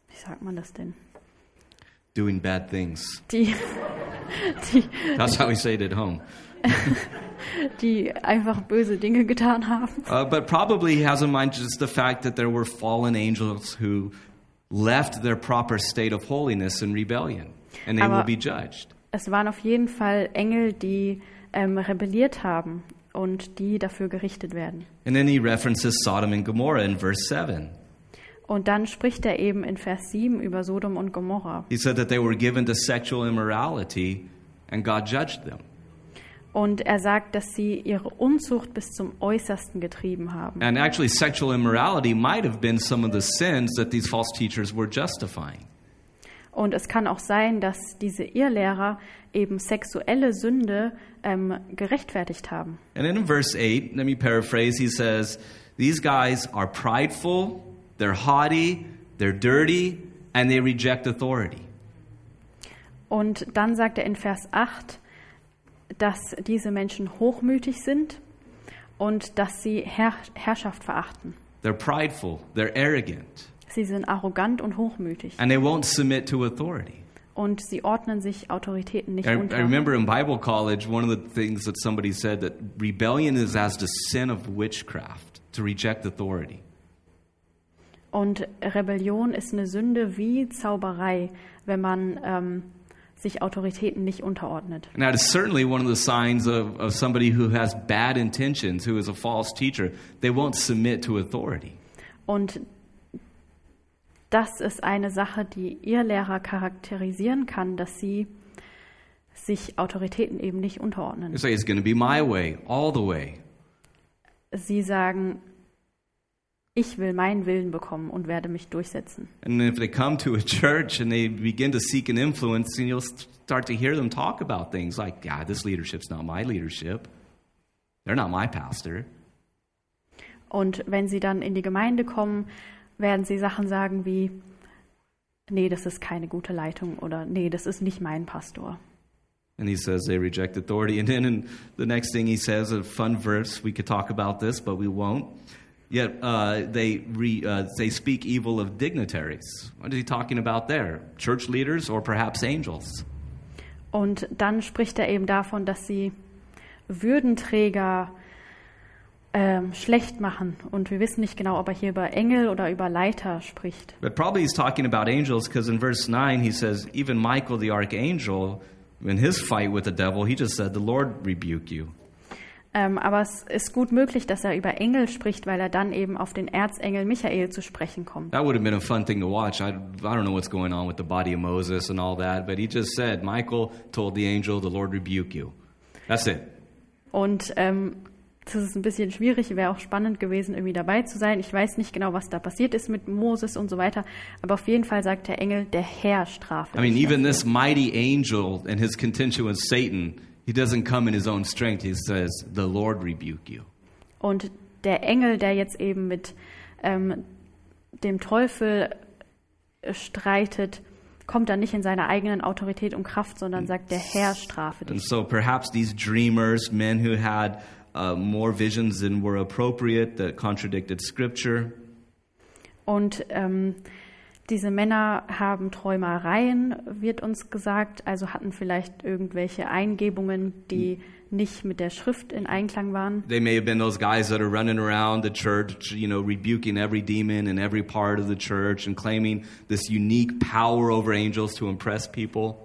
wie sagt man das denn? Doing bad things. Die, die, That's how we say it at home. (laughs) die einfach böse Dinge getan haben. Uh, but probably he has in mind just the fact that there were fallen angels who left their proper state of holiness and rebellion, and they will Aber- be judged. Es waren auf jeden Fall Engel, die ähm, rebelliert haben und die dafür gerichtet werden. And then he references Sodom and Gomorrah in verse 7. Und dann spricht er eben in Vers 7 über Sodom und Gomorra. He said that they were given to sexual immorality, and God judged them. Und er sagt, dass sie ihre Unzucht bis zum Äußersten getrieben haben. And actually, sexual immorality might have been some of the sins that these false teachers were justifying. Und es kann auch sein, dass diese Irrlehrer eben sexuelle Sünde ähm, gerechtfertigt haben. And in verse 8, let me paraphrase, he says, These guys are prideful, they're haughty, they're dirty, and they reject authority. Und dann sagt er in Vers 8, dass diese Menschen hochmütig sind und dass sie Herr Herrschaft verachten. They're prideful, they're arrogant, Sie sind arrogant und hochmütig and they won't submit to authority. und sie ordnen sich Autoritäten nicht I, I remember in Bible college, one of the things that somebody said that rebellion is as the sin of witchcraft, to reject authority. Und Rebellion ist eine Sünde wie Zauberei, wenn man ähm, sich Autoritäten nicht unterordnet. That is certainly one of the signs of, of somebody who has bad intentions, who is a false teacher. They won't submit to authority. Und das ist eine Sache, die ihr Lehrer charakterisieren kann, dass sie sich Autoritäten eben nicht unterordnen. They say it's going to be my way, all the way. Sie sagen, ich will meinen Willen bekommen und werde mich durchsetzen. And if they come to a church and they begin to seek an influence, and you'll start to hear them talk about things like, yeah, this leadership's not my leadership. They're not my pastor. Und wenn sie dann in die Gemeinde kommen, werden sie Sachen sagen wie, nee, das ist keine gute Leitung oder nee, das ist nicht mein Pastor. And he says they reject authority. And then in the next thing he says, a fun verse, we could talk about this, but we won't. Yet uh, they, re, uh, they speak evil of dignitaries. What is he talking about there? Church leaders or perhaps angels? Und dann spricht er eben davon, dass sie Würdenträger ähm, schlecht machen. Und wir wissen nicht genau, ob er hier über Engel oder über Leiter spricht. But probably he's talking about angels because in verse 9 he says, even Michael the archangel, in his fight with the devil, he just said, The Lord rebuke you. Ähm, aber es ist gut möglich, dass er über Engel spricht, weil er dann eben auf den Erzengel Michael zu sprechen kommt. That would have been a fun thing to watch. I, I don't know what's going on with the body of Moses and all that, but he just said, Michael told the angel, The Lord rebuke you. That's it. Und ähm, das ist ein bisschen schwierig, wäre auch spannend gewesen, irgendwie dabei zu sein. Ich weiß nicht genau, was da passiert ist mit Moses und so weiter, aber auf jeden Fall sagt der Engel, der Herr strafe I mean, even this mighty angel and his contention with Satan, he doesn't come in his own strength. He says, The Lord rebuke you. Und der Engel, der jetzt eben mit ähm, dem Teufel äh, streitet, kommt dann nicht in seiner eigenen Autorität und Kraft, sondern sagt, der Herr strafe And dich. so perhaps these dreamers, men who had uh, more visions than were appropriate, that contradicted scripture, Und ähm, diese Männer haben Träumereien, wird uns gesagt, also hatten vielleicht irgendwelche Eingebungen, die nicht mit der Schrift in Einklang waren. they may have been those guys that are running around the church, you know, rebuking every demon in every part of the church and claiming this unique power over angels to impress people.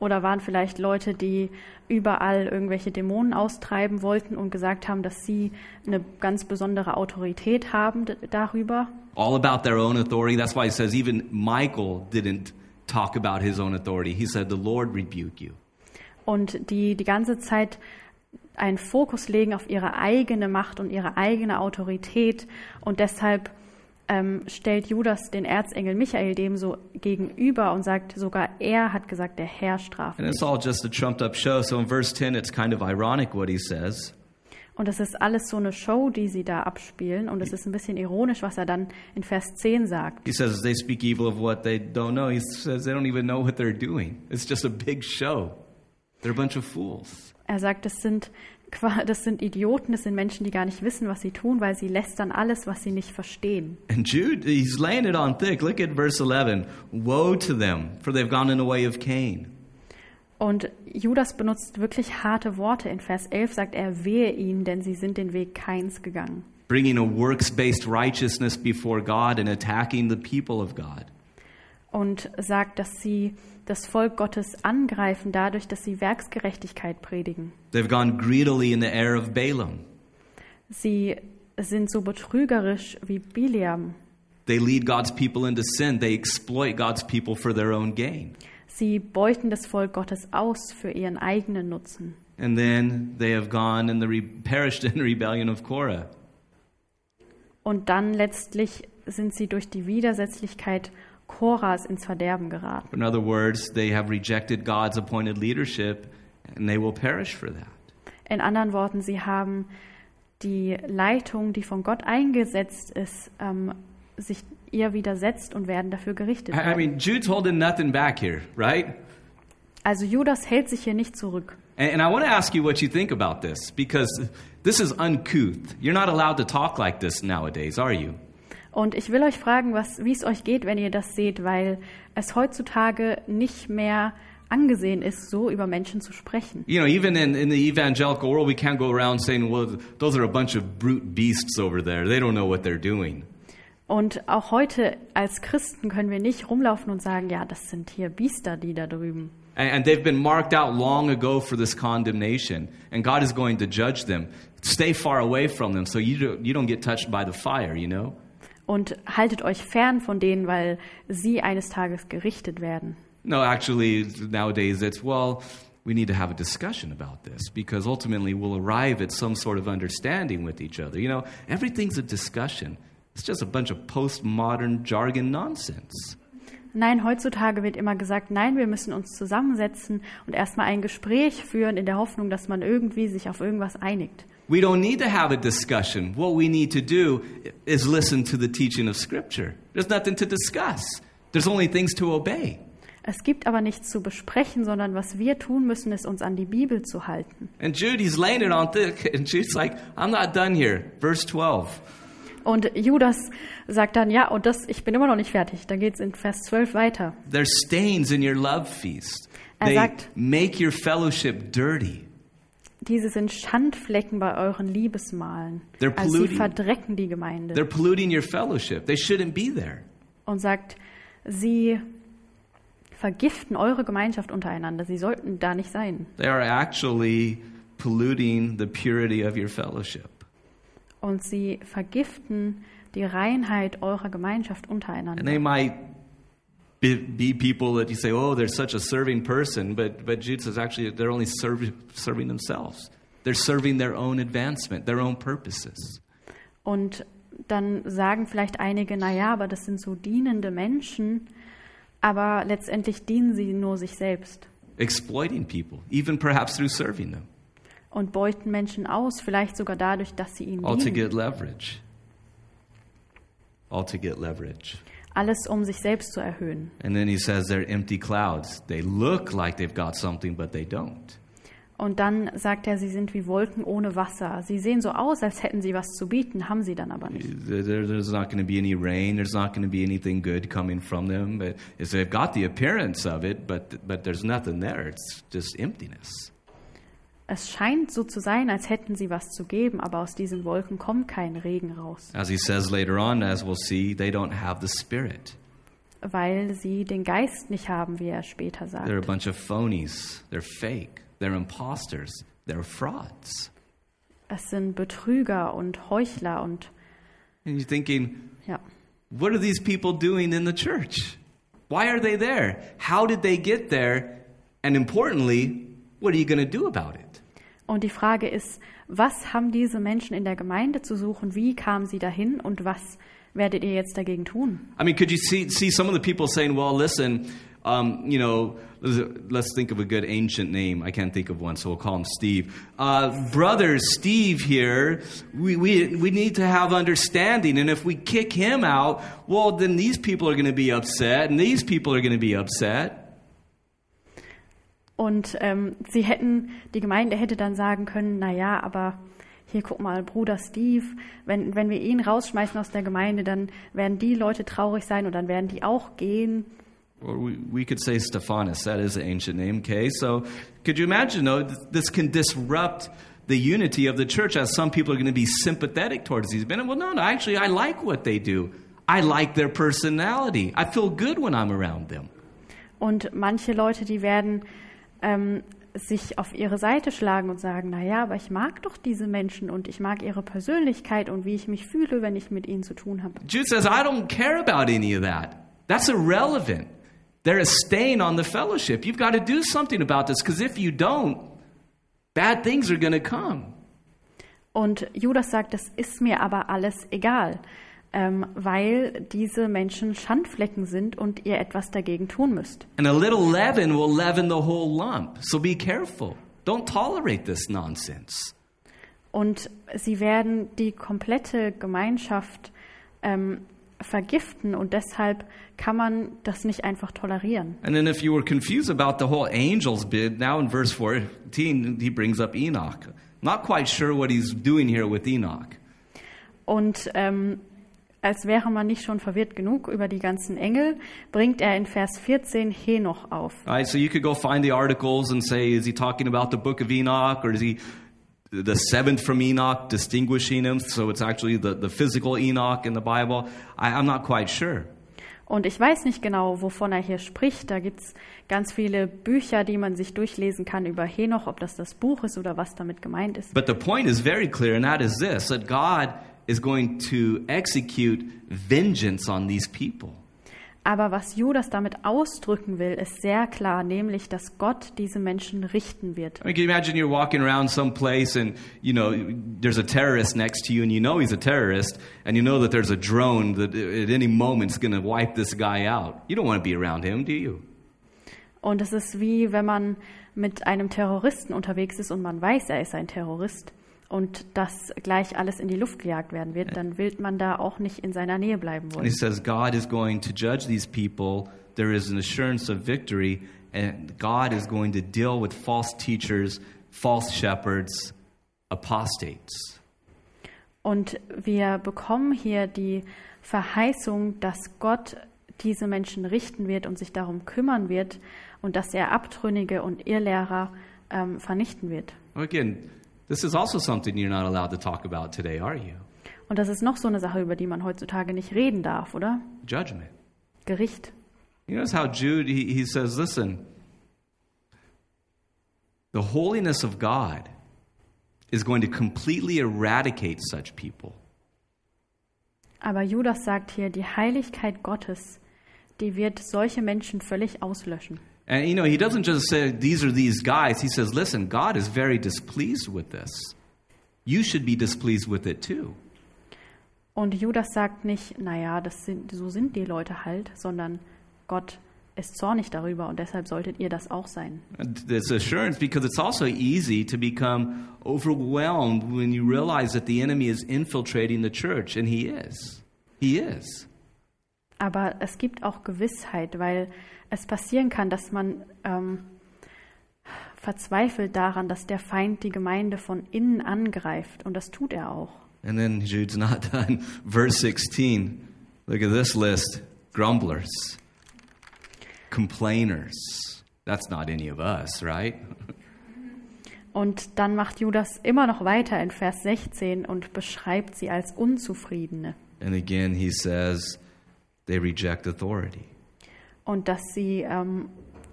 Oder waren vielleicht Leute, die überall irgendwelche Dämonen austreiben wollten und gesagt haben, dass sie eine ganz besondere Autorität haben darüber. All about their own authority. That's why he says even Michael didn't talk about his own authority. He said, The Lord rebuke you. Und die die ganze Zeit einen Fokus legen auf ihre eigene Macht und ihre eigene Autorität und deshalb ähm, stellt Judas den Erzengel Michael dem so gegenüber und sagt, sogar er hat gesagt, der Herr straft And it's all just a trumped up show. So in verse 10, it's kind of ironic what he says. Und es ist alles so eine Show, die sie da abspielen. Und es ist ein bisschen ironisch, was er dann in Vers 10 sagt. He says they speak evil of what they don't know. He says they don't even know what they're doing. It's just a big show. They're a bunch of fools. Er sagt, das sind, das sind Idioten, das sind Menschen, die gar nicht wissen, was sie tun, weil sie lästern alles, was sie nicht verstehen. And Jude, he's laying it on thick. Look at verse 11. Woe to them, for they've gone in the way of Cain. Und Judas benutzt wirklich harte Worte. In Vers 11 sagt er, wehe ihnen, denn sie sind den Weg Keins gegangen. bringing a works based righteousness before God and attacking the people of God. Und sagt, dass sie das Volk Gottes angreifen, dadurch, dass sie Werksgerechtigkeit predigen. They've gone greedily in the air of Balaam. Sie sind so betrügerisch wie Biliam. They lead God's people into sin. They exploit God's people for their own gain. Sie beuten das Volk Gottes aus für ihren eigenen Nutzen. And then they have gone and the re- (laughs) perished in the rebellion of Korah. Und dann letztlich sind sie durch die Widersetzlichkeit Koras ins Verderben geraten. In other words, they have rejected God's appointed leadership and they will perish for that. In anderen Worten, sie haben die Leitung, die von Gott eingesetzt ist, ähm, sich ihr widersetzt und werden dafür gerichtet. I, mean, Jude's holding nothing back here, right? Also Judas hält sich hier nicht zurück. And, and I want to ask you what you think about this because this is uncouth. You're not allowed to talk like this nowadays, are you? Und ich will euch fragen, was, wie es euch geht, wenn ihr das seht, weil es heutzutage nicht mehr angesehen ist, so über Menschen zu sprechen. You know, even in, in the evangelical world, we can't go around saying, well, those are a bunch of brute beasts over there. They don't know what they're doing. Und auch heute als Christen können wir nicht rumlaufen und sagen, ja, das sind hier Biester, die da drüben. And, and they've been marked out long ago for this condemnation, and God is going to judge them. Stay far away from them so you don't, you don't get touched by the fire, you know? Und haltet euch fern von denen, weil sie eines Tages gerichtet werden. No, actually, nowadays it's, well, we need to have a discussion about this because ultimately we'll arrive at some sort of understanding with each other. You know, everything's a discussion, it's just a bunch of postmodern jargon nonsense. Nein, heutzutage wird immer gesagt, nein, wir müssen uns zusammensetzen und erstmal ein Gespräch führen in der Hoffnung, dass man irgendwie sich auf irgendwas einigt. We don't need to have a discussion. What we need to do is listen to the teaching of Scripture. There's nothing to discuss, there's only things to obey. Es gibt aber nichts zu besprechen, sondern was wir tun müssen, ist uns an die Bibel zu halten. And Judy's laying it on thick, and Jude's like, I'm not done here. Verse 12. Und Judas sagt dann, ja, und das, ich bin immer noch nicht fertig. Dann geht es in Vers 12 weiter. There's stains in your love feast. Er They sagt- make your fellowship dirty. Diese sind Schandflecken bei euren Liebesmalen. They're Also sie verdrecken die Gemeinde. They're polluting your fellowship. They shouldn't be there. Und sagt, sie vergiften eure Gemeinschaft untereinander. Sie sollten da nicht sein. They are actually polluting the purity of your fellowship. Und sie vergiften die Reinheit eurer Gemeinschaft And untereinander. they might be, be people that you say, oh, they're such a serving person, but, but Jude says actually they're only serv- serving themselves. They're serving their own advancement, their own purposes. Und dann sagen vielleicht einige, naja, aber das sind so dienende Menschen, aber letztendlich dienen sie nur sich selbst Exploiting people, even perhaps through serving them, und beuten Menschen aus, vielleicht sogar dadurch, dass sie ihnen all to get leverage. All to get leverage. Alles, um sich selbst zu erhöhen. And then he says they're empty clouds. They look like they've got something, but they don't. Und dann sagt er, sie sind wie Wolken ohne Wasser. Sie sehen so aus, als hätten sie was zu bieten, haben sie dann aber nicht. There- There's not going to be any rain. There's not going to be anything good coming from them. But they've got the appearance of it, but but there's nothing there. It's just emptiness. Es scheint so zu sein, als hätten sie was zu geben, aber aus diesen Wolken kommt kein Regen raus, As he says later on, as we'll see, they don't have the spirit. weil sie den Geist nicht haben, wie er später They're a sagt. bunch of phonies. They're fake. They're imposters. They're frauds. Es sind Betrüger und Heuchler und And you're thinking, ja. what are these people doing in the church? Why are they there? How did they get there? And importantly, what are you going to do about it? Und die Frage ist, was haben diese Menschen in der Gemeinde zu suchen? Wie kamen sie dahin und was werdet ihr jetzt dagegen tun? I mean, could you see, see some of the people saying, well, listen, um, you know, let's think of a good ancient name. I can't think of one, so we'll call him Steve. Uh, brother Steve here, we, we, we need to have understanding. And if we kick him out, well, then these people are going to be upset, and these people are going to be upset. Und ähm, sie hätten, die Gemeinde hätte dann sagen können, na ja, aber hier guck mal, Bruder Steve, wenn, wenn wir ihn rausschmeißen aus der Gemeinde, dann werden die Leute traurig sein und dann werden die auch gehen. Or we, we could say Stephanus, that is an ancient name, okay? So could you imagine, though, this can disrupt the unity of the church as some people are going to be sympathetic towards these men. Well, no, no, actually, I like what they do. I like their personality. I feel good when I'm around them. Und manche Leute, die werden ähm, sich auf ihre Seite schlagen und sagen, na ja, aber ich mag doch diese Menschen und ich mag ihre Persönlichkeit und wie ich mich fühle, wenn ich mit ihnen zu tun habe. Jude says, I don't care about any of that. That's irrelevant. They're a stain on the fellowship. You've got to do something about this because if you don't, bad things are going to come. Und Judas sagt, das ist mir aber alles egal, ähm, weil diese Menschen Schandflecken sind und ihr etwas dagegen tun müsst. And a little leaven will leaven the whole lump. So be careful. Don't tolerate this nonsense. Und sie werden die komplette Gemeinschaft ähm, vergiften und deshalb kann man das nicht einfach tolerieren. And then if you were confused about the whole angels bid, now in verse 14 he brings up Enoch. Not quite sure what he's doing here with Enoch. Und ähm, als wäre man nicht schon verwirrt genug über die ganzen Engel, bringt er in Vers 14 Henoch auf. Right, so you could go find the articles and say, is he talking about the book of Enoch or is he the seventh from Enoch, distinguishing him? So it's actually the, the physical Enoch in the Bible. I, I'm not quite sure. Und ich weiß nicht genau, wovon er hier spricht. Da gibt es ganz viele Bücher, die man sich durchlesen kann über Henoch, ob das das Buch ist oder was damit gemeint ist. But the point is very clear, and that is this that God is going to execute vengeance on these people. Aber was Judas damit ausdrücken will, ist sehr klar, nämlich, dass Gott diese Menschen richten wird. I mean, can you imagine you're walking around someplace and you know there's a terrorist next to you and you know he's a terrorist and you know that there's a drone that at any moment is going to wipe this guy out. You don't want to be around him, do you? Und es ist wie, wenn man mit einem Terroristen unterwegs ist und man weiß, er ist ein Terrorist und dass gleich alles in die Luft gejagt werden wird, dann will man da auch nicht in seiner Nähe bleiben And he wollen. says God is going to judge these people. There is an assurance of victory, and God is going to deal with false teachers, false shepherds, apostates. Und wir bekommen hier die Verheißung, dass Gott diese Menschen richten wird und sich darum kümmern wird und dass er Abtrünnige und Irrlehrer ähm, vernichten wird. Again, this is also something you're not allowed to talk about today, are you? Und das ist noch so eine Sache, über die man heutzutage nicht reden darf, oder? Judgment. Gericht. You notice how Jude he, he says, listen, the holiness of God is going to completely eradicate such people. Aber Judas sagt hier, die Heiligkeit Gottes, die wird solche Menschen völlig auslöschen. And you know, he doesn't just say these are these guys. He says, listen, God is very displeased with this. You should be displeased with it too. Und Judas sagt nicht, naja, das sind, so sind die Leute halt, sondern Gott ist zornig darüber und deshalb solltet ihr das auch sein. This assurance because it's also easy to become overwhelmed when you realize that the enemy is infiltrating the church, and he is. He is. Aber es gibt auch Gewissheit, weil es passieren kann, dass man ähm, verzweifelt daran, dass der Feind die Gemeinde von innen angreift. Und das tut er auch. And then Jude's (laughs) not done. Verse 16. Look at this list grumblers, complainers. That's not any of us, right? (laughs) Und dann macht Judas immer noch weiter in Vers 16 und beschreibt sie als Unzufriedene. And again, he says they reject authority. Und dass sie ähm,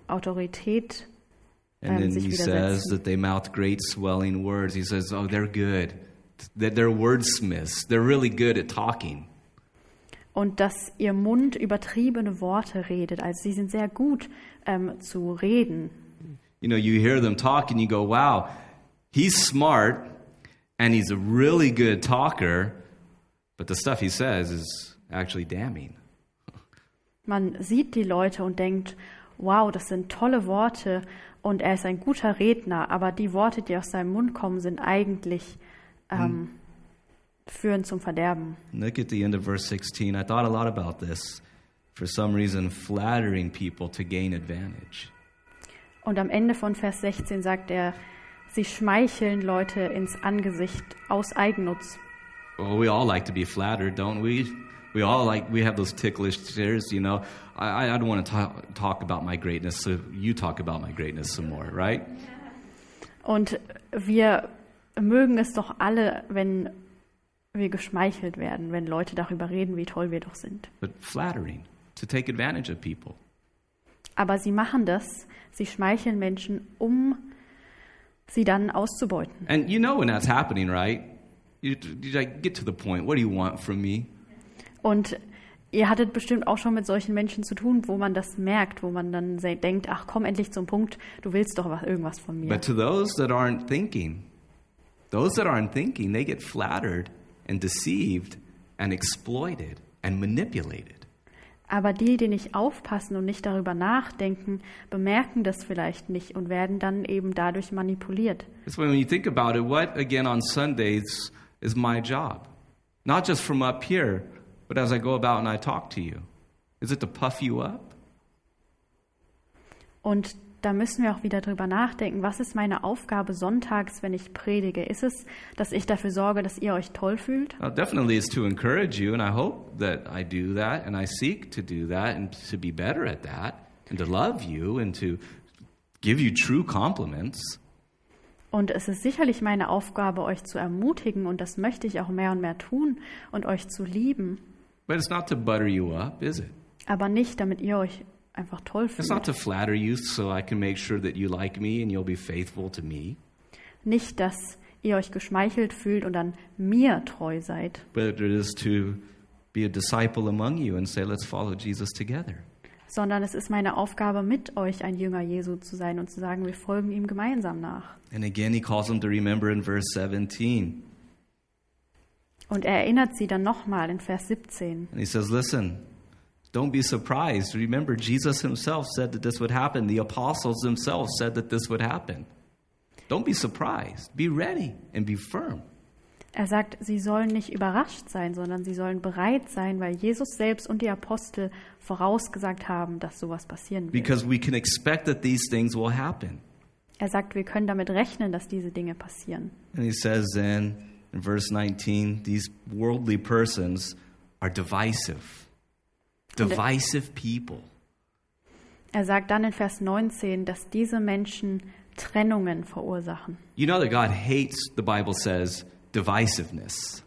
Autorität And ähm, then sich he says that they mouth great swelling words. He says, oh, they're good. That they're wordsmiths. They're really good at talking. Und dass ihr Mund übertriebene Worte redet. Also sie sind sehr gut ähm, zu reden. You know, you hear them talk and you go, wow, he's smart and he's a really good talker, but the stuff he says is actually damning. Man sieht die Leute und denkt, wow, das sind tolle Worte und er ist ein guter Redner, aber die Worte, die aus seinem Mund kommen, sind eigentlich ähm, führen zum Verderben. Look at the end of verse 16. I thought a lot about this. For some reason, flattering people to gain advantage. Und am Ende von Vers 16 sagt er, sie schmeicheln Leute ins Angesicht aus Eigennutz. Well, we all like to be flattered, don't we? We all like, we have those ticklish stares, you know. I, I don't want to talk, talk about my greatness, so you talk about my greatness some more, right? Und wir mögen es doch alle, wenn wir geschmeichelt werden, wenn Leute darüber reden, wie toll wir doch sind. But flattering, to take advantage of people. Aber sie machen das, sie schmeicheln Menschen, um sie dann auszubeuten. And you know when that's happening, right? You, you like, get to the point. What do you want from me? Und ihr hattet bestimmt auch schon mit solchen Menschen zu tun, wo man das merkt, wo man dann denkt, ach komm endlich zum Punkt, du willst doch was, irgendwas von mir. But to those that aren't thinking, those that aren't thinking, they get flattered and deceived and exploited and manipulated. Aber die, die nicht aufpassen und nicht darüber nachdenken, bemerken das vielleicht nicht und werden dann eben dadurch manipuliert. Why when you think about it, what again on Sundays is my job? Not just from up here, but as I go about and I talk to you. Is it to puff you up? Und da müssen wir auch wieder drüber nachdenken, was ist meine Aufgabe sonntags, wenn ich predige? Ist es, dass ich dafür sorge, dass ihr euch toll fühlt? Well, definitely it's to encourage you, and I hope that I do that, and I seek to do that, and to be better at that, and to love you, and to give you true compliments. Und es ist sicherlich meine Aufgabe, euch zu ermutigen, und das möchte ich auch mehr und mehr tun, und euch zu lieben, But it's not to butter you up, is it? aber nicht, damit ihr euch einfach toll It's not fühlt. to flatter you so I can make sure that you like me and you'll be faithful to me. Nicht, dass ihr euch geschmeichelt fühlt und dann mir treu seid, But it is to be a disciple among you and say, let's follow Jesus together. sondern es ist meine Aufgabe, mit euch ein Jünger Jesu zu sein und zu sagen, wir folgen ihm gemeinsam nach. And again, he calls them to remember in verse 17. Und er erinnert sie dann nochmal in Vers 17. And he says, listen, don't be surprised. Remember, Jesus himself said that this would happen. The apostles themselves said that this would happen. Don't be surprised. Be ready and be firm. Er sagt, sie sollen nicht überrascht sein, sondern sie sollen bereit sein, weil Jesus selbst und die Apostel vorausgesagt haben, dass sowas passieren wird. Because we can expect that these things will happen. Er sagt, wir können damit rechnen, dass diese Dinge passieren. And he says then in verse 19, these worldly persons are divisive. Divisive people. Er sagt dann in Vers 19, dass diese Menschen Trennungen verursachen. You know that God hates, the Bible says, divisiveness.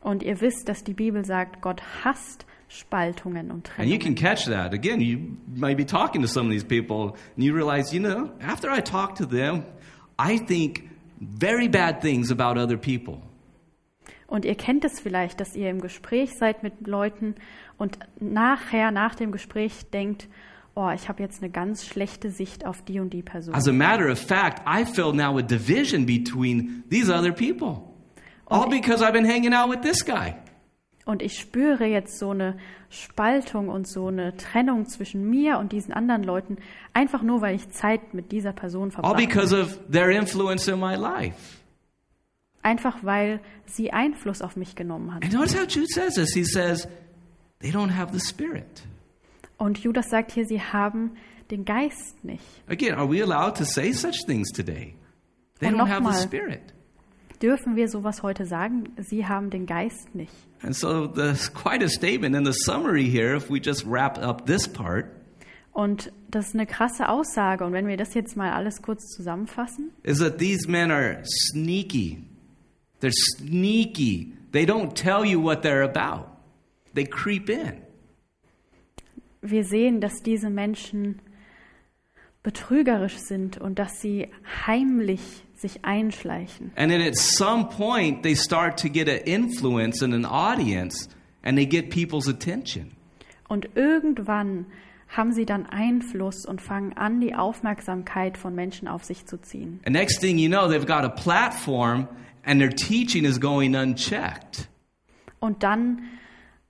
Und ihr wisst, dass die Bibel sagt, Gott hasst Spaltungen und And you can catch that. Again, you might be talking to some of these people and you realize, you know, after I talk to them, I think very bad things about other people. Und ihr kennt es vielleicht, dass ihr im Gespräch seid mit Leuten und nachher, nach dem Gespräch denkt, oh, ich habe jetzt eine ganz schlechte Sicht auf die und die Person. As a matter of fact, I feel now a division between these other people. All because I've been hanging out with this guy. Und ich spüre jetzt so eine Spaltung und so eine Trennung zwischen mir und diesen anderen Leuten, einfach nur, weil ich Zeit mit dieser Person All verbracht because habe. of their influence in my life. Einfach weil sie Einfluss auf mich genommen hat. And notice how Jude says this. He says, they don't have the Spirit. Und Judas sagt hier, sie haben den Geist nicht. Again, are we allowed to say such things today? They Und don't have the. Spirit. Dürfen wir sowas heute sagen? Sie haben den Geist nicht. And so there's quite a statement in the summary here, if we just wrap up this part, Und das ist eine krasse Aussage. Und wenn wir das jetzt mal alles kurz zusammenfassen, is that these men are sneaky. They're sneaky. They don't tell you what they're about. They creep in. wir sehen, dass diese Menschen betrügerisch sind und dass sie heimlich sich einschleichen. And then at some point, they start to get an influence and an audience, and they get people's attention. Und irgendwann haben sie dann Einfluss und fangen an, die Aufmerksamkeit von Menschen auf sich zu ziehen. And next thing you know, they've got a platform, and their teaching is going unchecked. Und dann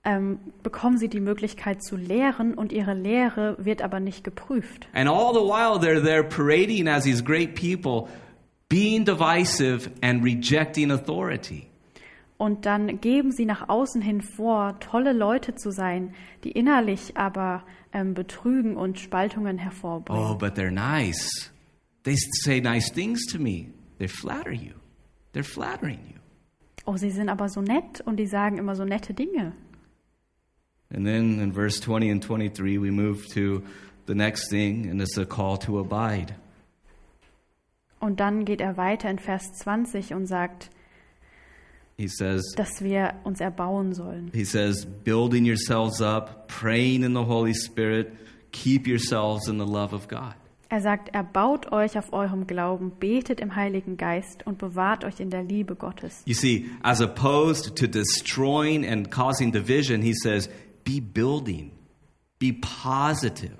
ähm, bekommen sie die Möglichkeit zu lehren und ihre Lehre wird aber nicht geprüft. And all the while they're there parading as these great people, being divisive and rejecting authority. Und dann geben sie nach außen hin vor, tolle Leute zu sein, die innerlich aber ähm, betrügen und Spaltungen hervorbringen. Oh, but they're nice. They say nice things to me. They flatter you. They're flattering you. Oh, sie sind aber so nett und die sagen immer so nette Dinge. And then in verse 20 and 23, we move to the next thing, and it's a call to abide. Und dann geht er weiter in Vers 20 und sagt, He says, dass wir uns erbauen sollen. he says, building yourselves up, praying in the Holy Spirit, keep yourselves in the love of God. Er sagt, erbaut euch auf eurem Glauben, betet im Heiligen Geist und bewahrt euch in der Liebe Gottes. You see, as opposed to destroying and causing division, he says, be building, be positive.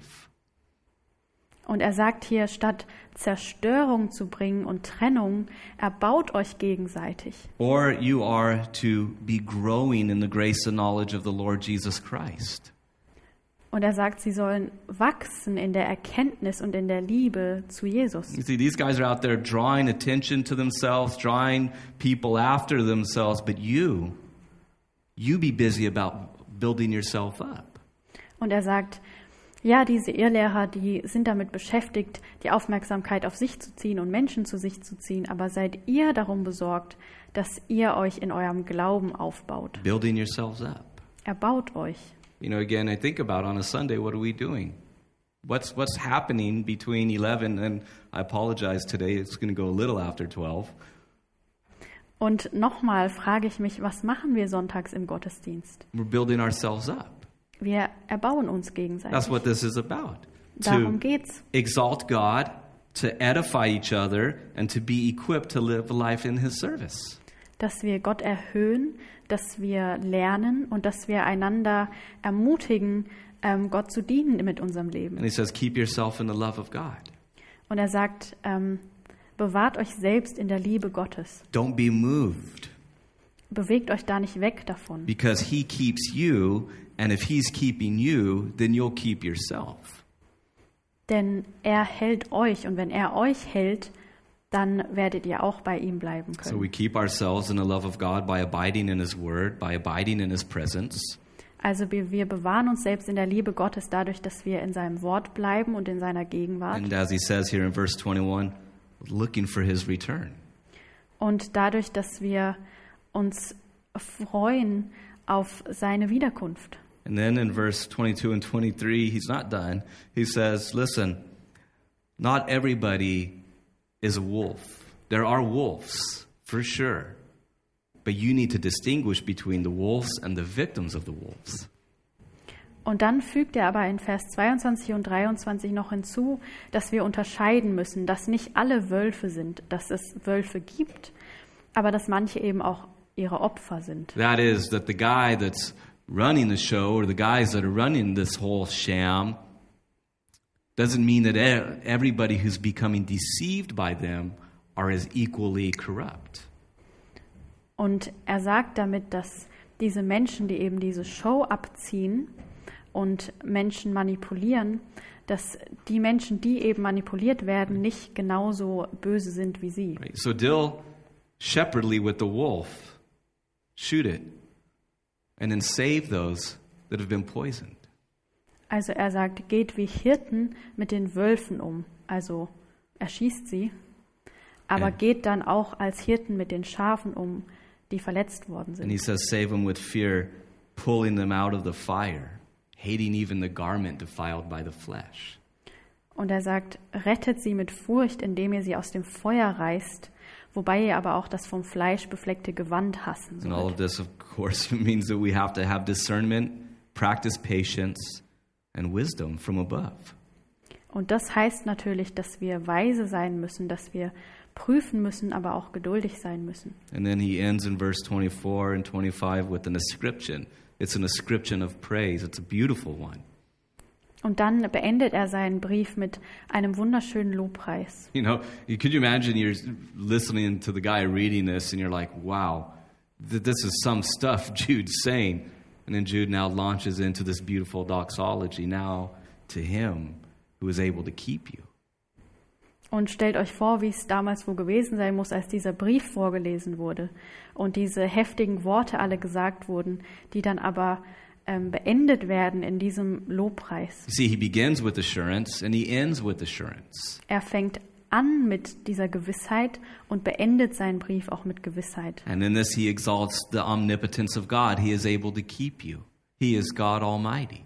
Und er sagt hier, statt Zerstörung zu bringen und Trennung, erbaut euch gegenseitig. Or you are to be growing in the grace and knowledge of the Lord Jesus Christ. Und er sagt, sie sollen wachsen in der Erkenntnis und in der Liebe zu Jesus. You see, these guys are out there drawing attention to themselves, drawing people after themselves, but you, you be busy about building yourself up. Und er sagt, ja, diese Irrlehrer, die sind damit beschäftigt, die Aufmerksamkeit auf sich zu ziehen und Menschen zu sich zu ziehen, aber seid ihr darum besorgt, dass ihr euch in eurem Glauben aufbaut. Building yourselves up. Erbaut euch. You know, again, I think about on a Sunday, what are we doing? What's, what's happening between 11 and I apologize today, it's going to go a little after 12. Und nochmal frage ich mich, was machen wir sonntags im Gottesdienst? We're building ourselves up. Wir erbauen uns gegenseitig. That's what this is about. Darum To geht's. exalt God, to edify each other, and to be equipped to live a life in His service. Dass wir Gott erhöhen, dass wir lernen und dass wir einander ermutigen, ähm, Gott zu dienen mit unserem Leben. And He says, keep yourself in the love of God. Und er sagt, ähm, bewahrt euch selbst in der Liebe Gottes. Don't be moved Bewegt euch da nicht weg davon. because He keeps you, and if He's keeping you, then you'll keep yourself. Denn er hält euch und wenn er euch hält, dann werdet ihr auch bei ihm bleiben So können. we keep ourselves in the love of God by abiding in His Word, by abiding in His presence. Also wir, wir bewahren uns selbst in der Liebe Gottes dadurch, dass wir in seinem Wort bleiben und in seiner Gegenwart. And as He says here in verse 21, looking for His return. Und dadurch, dass wir uns freuen auf seine Wiederkunft. And then in verse 22 and 23, he's not done. He says, Listen, not everybody is a wolf. There are wolves, for sure. But you need to distinguish between the wolves and the victims of the wolves. Und dann fügt er aber in Vers 22 und 23 noch hinzu, dass wir unterscheiden müssen, dass nicht alle Wölfe sind, dass es Wölfe gibt, aber dass manche eben auch ihre Opfer sind. That is, that the guy that's running the show or the guys that are running this whole sham doesn't mean that e- everybody who's becoming deceived by them are as equally corrupt. Und er sagt damit, dass diese Menschen, die eben diese Show abziehen und Menschen manipulieren, dass die Menschen, die eben manipuliert werden, nicht genauso böse sind wie sie. Right? So deal shepherdly with the wolf, shoot it, and then save those that have been poisoned. Also er sagt, geht wie Hirten mit den Wölfen um. Also erschießt sie, aber Ja. geht dann auch als Hirten mit den Schafen um, die verletzt worden And sind. he says, save them with fear, pulling them out of the fire, hating even the garment defiled by the flesh. Und er sagt, rettet sie mit Furcht, indem ihr sie aus dem Feuer reißt, wobei ihr aber auch das vom Fleisch befleckte Gewand hassen And all of sollt. this, of course, (laughs) means that we have to have discernment, practice patience, and wisdom from above. Und das heißt natürlich, dass wir weise sein müssen, dass wir prüfen müssen, aber auch geduldig sein müssen. And then he ends in verse 24 and 25 with an ascription. It's an ascription of praise. It's a beautiful one. Und dann beendet er seinen Brief mit einem wunderschönen Lobpreis. You know, could you imagine you're listening to the guy reading this and you're like, wow, th- this is some stuff (laughs) Jude's saying. And then Jude now launches into this beautiful doxology now to him who is able to keep you. Und stellt euch vor, wie es damals wohl gewesen sein muss, als dieser Brief vorgelesen wurde und diese heftigen Worte alle gesagt wurden, die dann aber ähm, beendet werden in diesem Lobpreis. See, he begins with assurance and he ends with assurance. Er fängt an mit dieser Gewissheit und beendet seinen Brief auch mit Gewissheit. And in this, he exalts the omnipotence of God. He is able to keep you, he is God Almighty.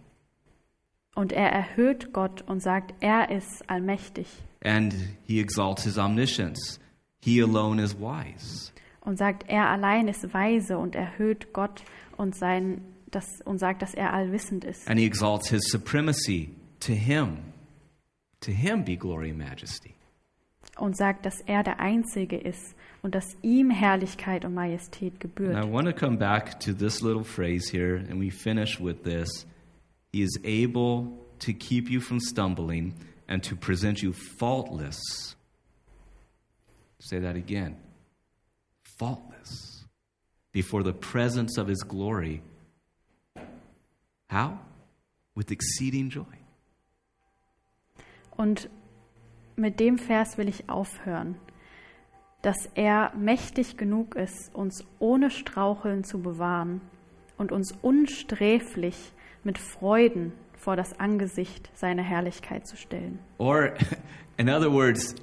Und er erhöht Gott und sagt, er ist allmächtig. And he exalts his omniscience. He alone is wise. Und sagt, er allein ist weise und erhöht Gott und, sein, das, und sagt, dass er allwissend ist. And he exalts his supremacy. To him, to him be glory and majesty. Und sagt, dass er der Einzige ist und dass ihm Herrlichkeit und Majestät And I gebührt. want to come back to this little phrase here, and we finish with this. He is able to keep you from stumbling and to present you faultless. Say that again faultless before the presence of his glory. How? With exceeding joy. Und mit dem Vers will ich aufhören, dass er mächtig genug ist, uns ohne Straucheln zu bewahren und uns unsträflich mit Freuden vor das Angesicht seiner Herrlichkeit zu stellen. Or, (laughs) in other words,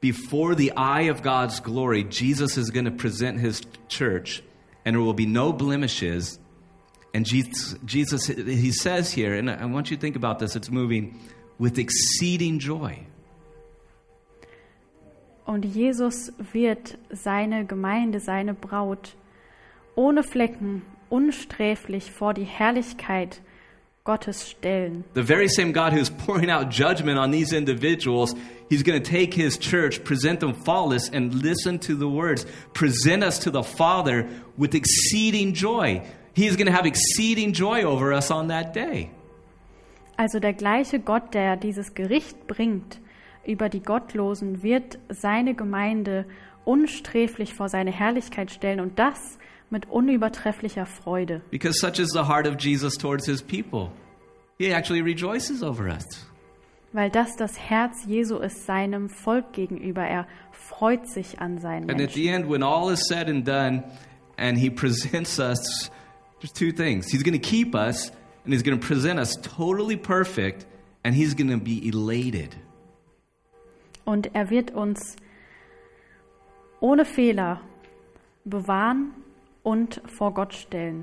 before the eye of God's glory, Jesus is going to present his church, and there will be no blemishes. And Jesus, Jesus, he says here, and I want you to think about this, it's moving with exceeding joy. Und Jesus wird seine Gemeinde, seine Braut ohne Flecken, unsträflich vor die Herrlichkeit Gottes stellen. The very same God who's pouring out judgment on these individuals, he's going to take his church, present them faultless, and listen to the words, present us to the Father with exceeding joy. He is going to have exceeding joy over us on that day. Also der gleiche Gott, der dieses Gericht bringt über die Gottlosen, wird seine Gemeinde unsträflich vor seine Herrlichkeit stellen und das mit unübertrefflicher Freude. Because such is the heart of Jesus towards his people. He actually rejoices over us. Weil das das Herz Jesu ist seinem Volk gegenüber. Er freut sich an seinen And at Menschen. the end, when all is said and done, and he (laughs) presents us, there's two things. He's going to keep us, and he's going to present us totally perfect, and he's going to be elated. Und er wird uns ohne Fehler bewahren und vor Gott stellen.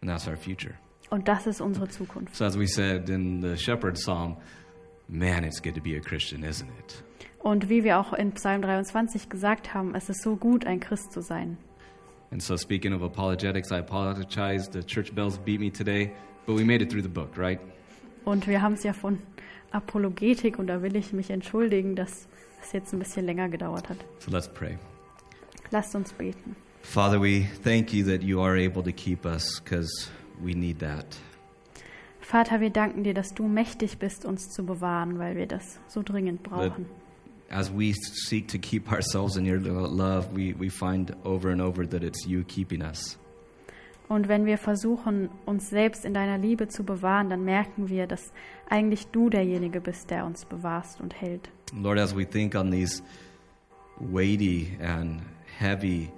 And that's our future. Und das ist unsere Zukunft. So, as we said in the Shepherd Psalm, man, it's good to be a Christian, isn't it? Und wie wir auch in Psalm 23 gesagt haben, es ist so gut, ein Christ zu sein. And so, speaking of apologetics, I apologize. The church bells beat me today, but we made it through the book, right? Und wir haben es ja von Apologetik und da will ich mich entschuldigen, dass es jetzt ein bisschen länger gedauert hat. So, let's pray. Lasst uns beten. Father, we thank you that you are able to keep us because we need that. Vater, wir danken dir, dass du mächtig bist, uns zu bewahren, weil wir das so dringend brauchen. As we seek to keep ourselves in your lo- love, we, we find over and over that it's you keeping us. Und wenn wir versuchen, uns selbst in deiner Liebe zu bewahren, dann merken wir, dass eigentlich du derjenige bist, der uns bewahrst und hält. Lord, as we think on these weighty and heavy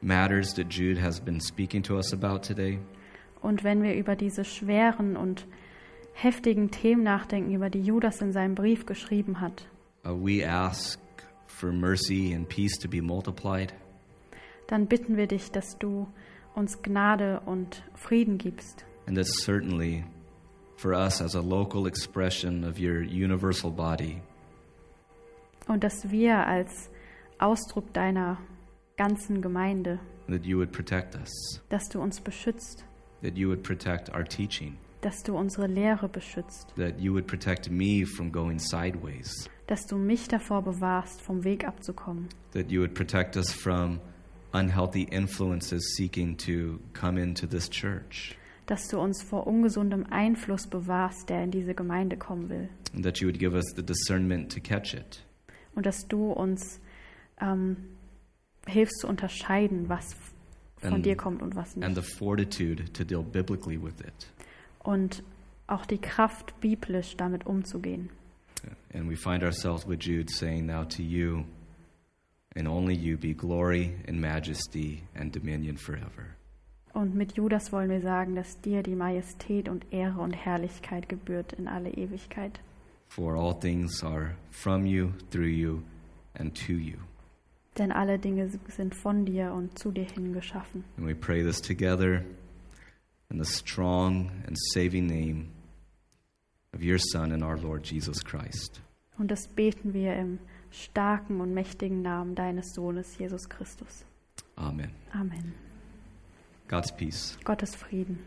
matters that Jude has been speaking to us about today, Und wenn wir über diese schweren und heftigen Themen nachdenken, über die Judas in seinem Brief geschrieben hat, uh, we ask for mercy and peace to be multiplied. dann bitten wir dich, dass du uns Gnade und Frieden gibst. And that certainly for us as a local expression of your universal body, Und dass wir als Ausdruck deiner ganzen Gemeinde, that you would protect us, dass du uns beschützt, that you would protect our teaching, dass du unsere Lehre beschützt, that you would protect me from going sideways, dass du mich davor bewahrst, vom Weg abzukommen, that you would protect us from unhealthy influences seeking to come into this church, dass du uns vor ungesundem Einfluss bewahrst, der in diese Gemeinde kommen will. and that you would give us the discernment to catch it. Und dass du uns ähm, hilfst zu unterscheiden, was von And- dir kommt und was and the nicht. fortitude to deal biblically with it. Und auch die Kraft, biblisch damit umzugehen. And we find ourselves with Jude saying, Now to you and only you be glory and majesty and dominion forever. Und mit Judas wollen wir sagen, dass dir die Majestät und Ehre und Herrlichkeit gebührt in alle Ewigkeit. For all things are from you, through you, and to you. Denn alle Dinge sind von dir und zu dir hingeschaffen. And we pray this together in the strong and saving name of your Son and our Lord Jesus Christ. Und das beten wir im starken und mächtigen Namen deines Sohnes Jesus Christus. Amen. Amen. God's peace. Gottes Frieden.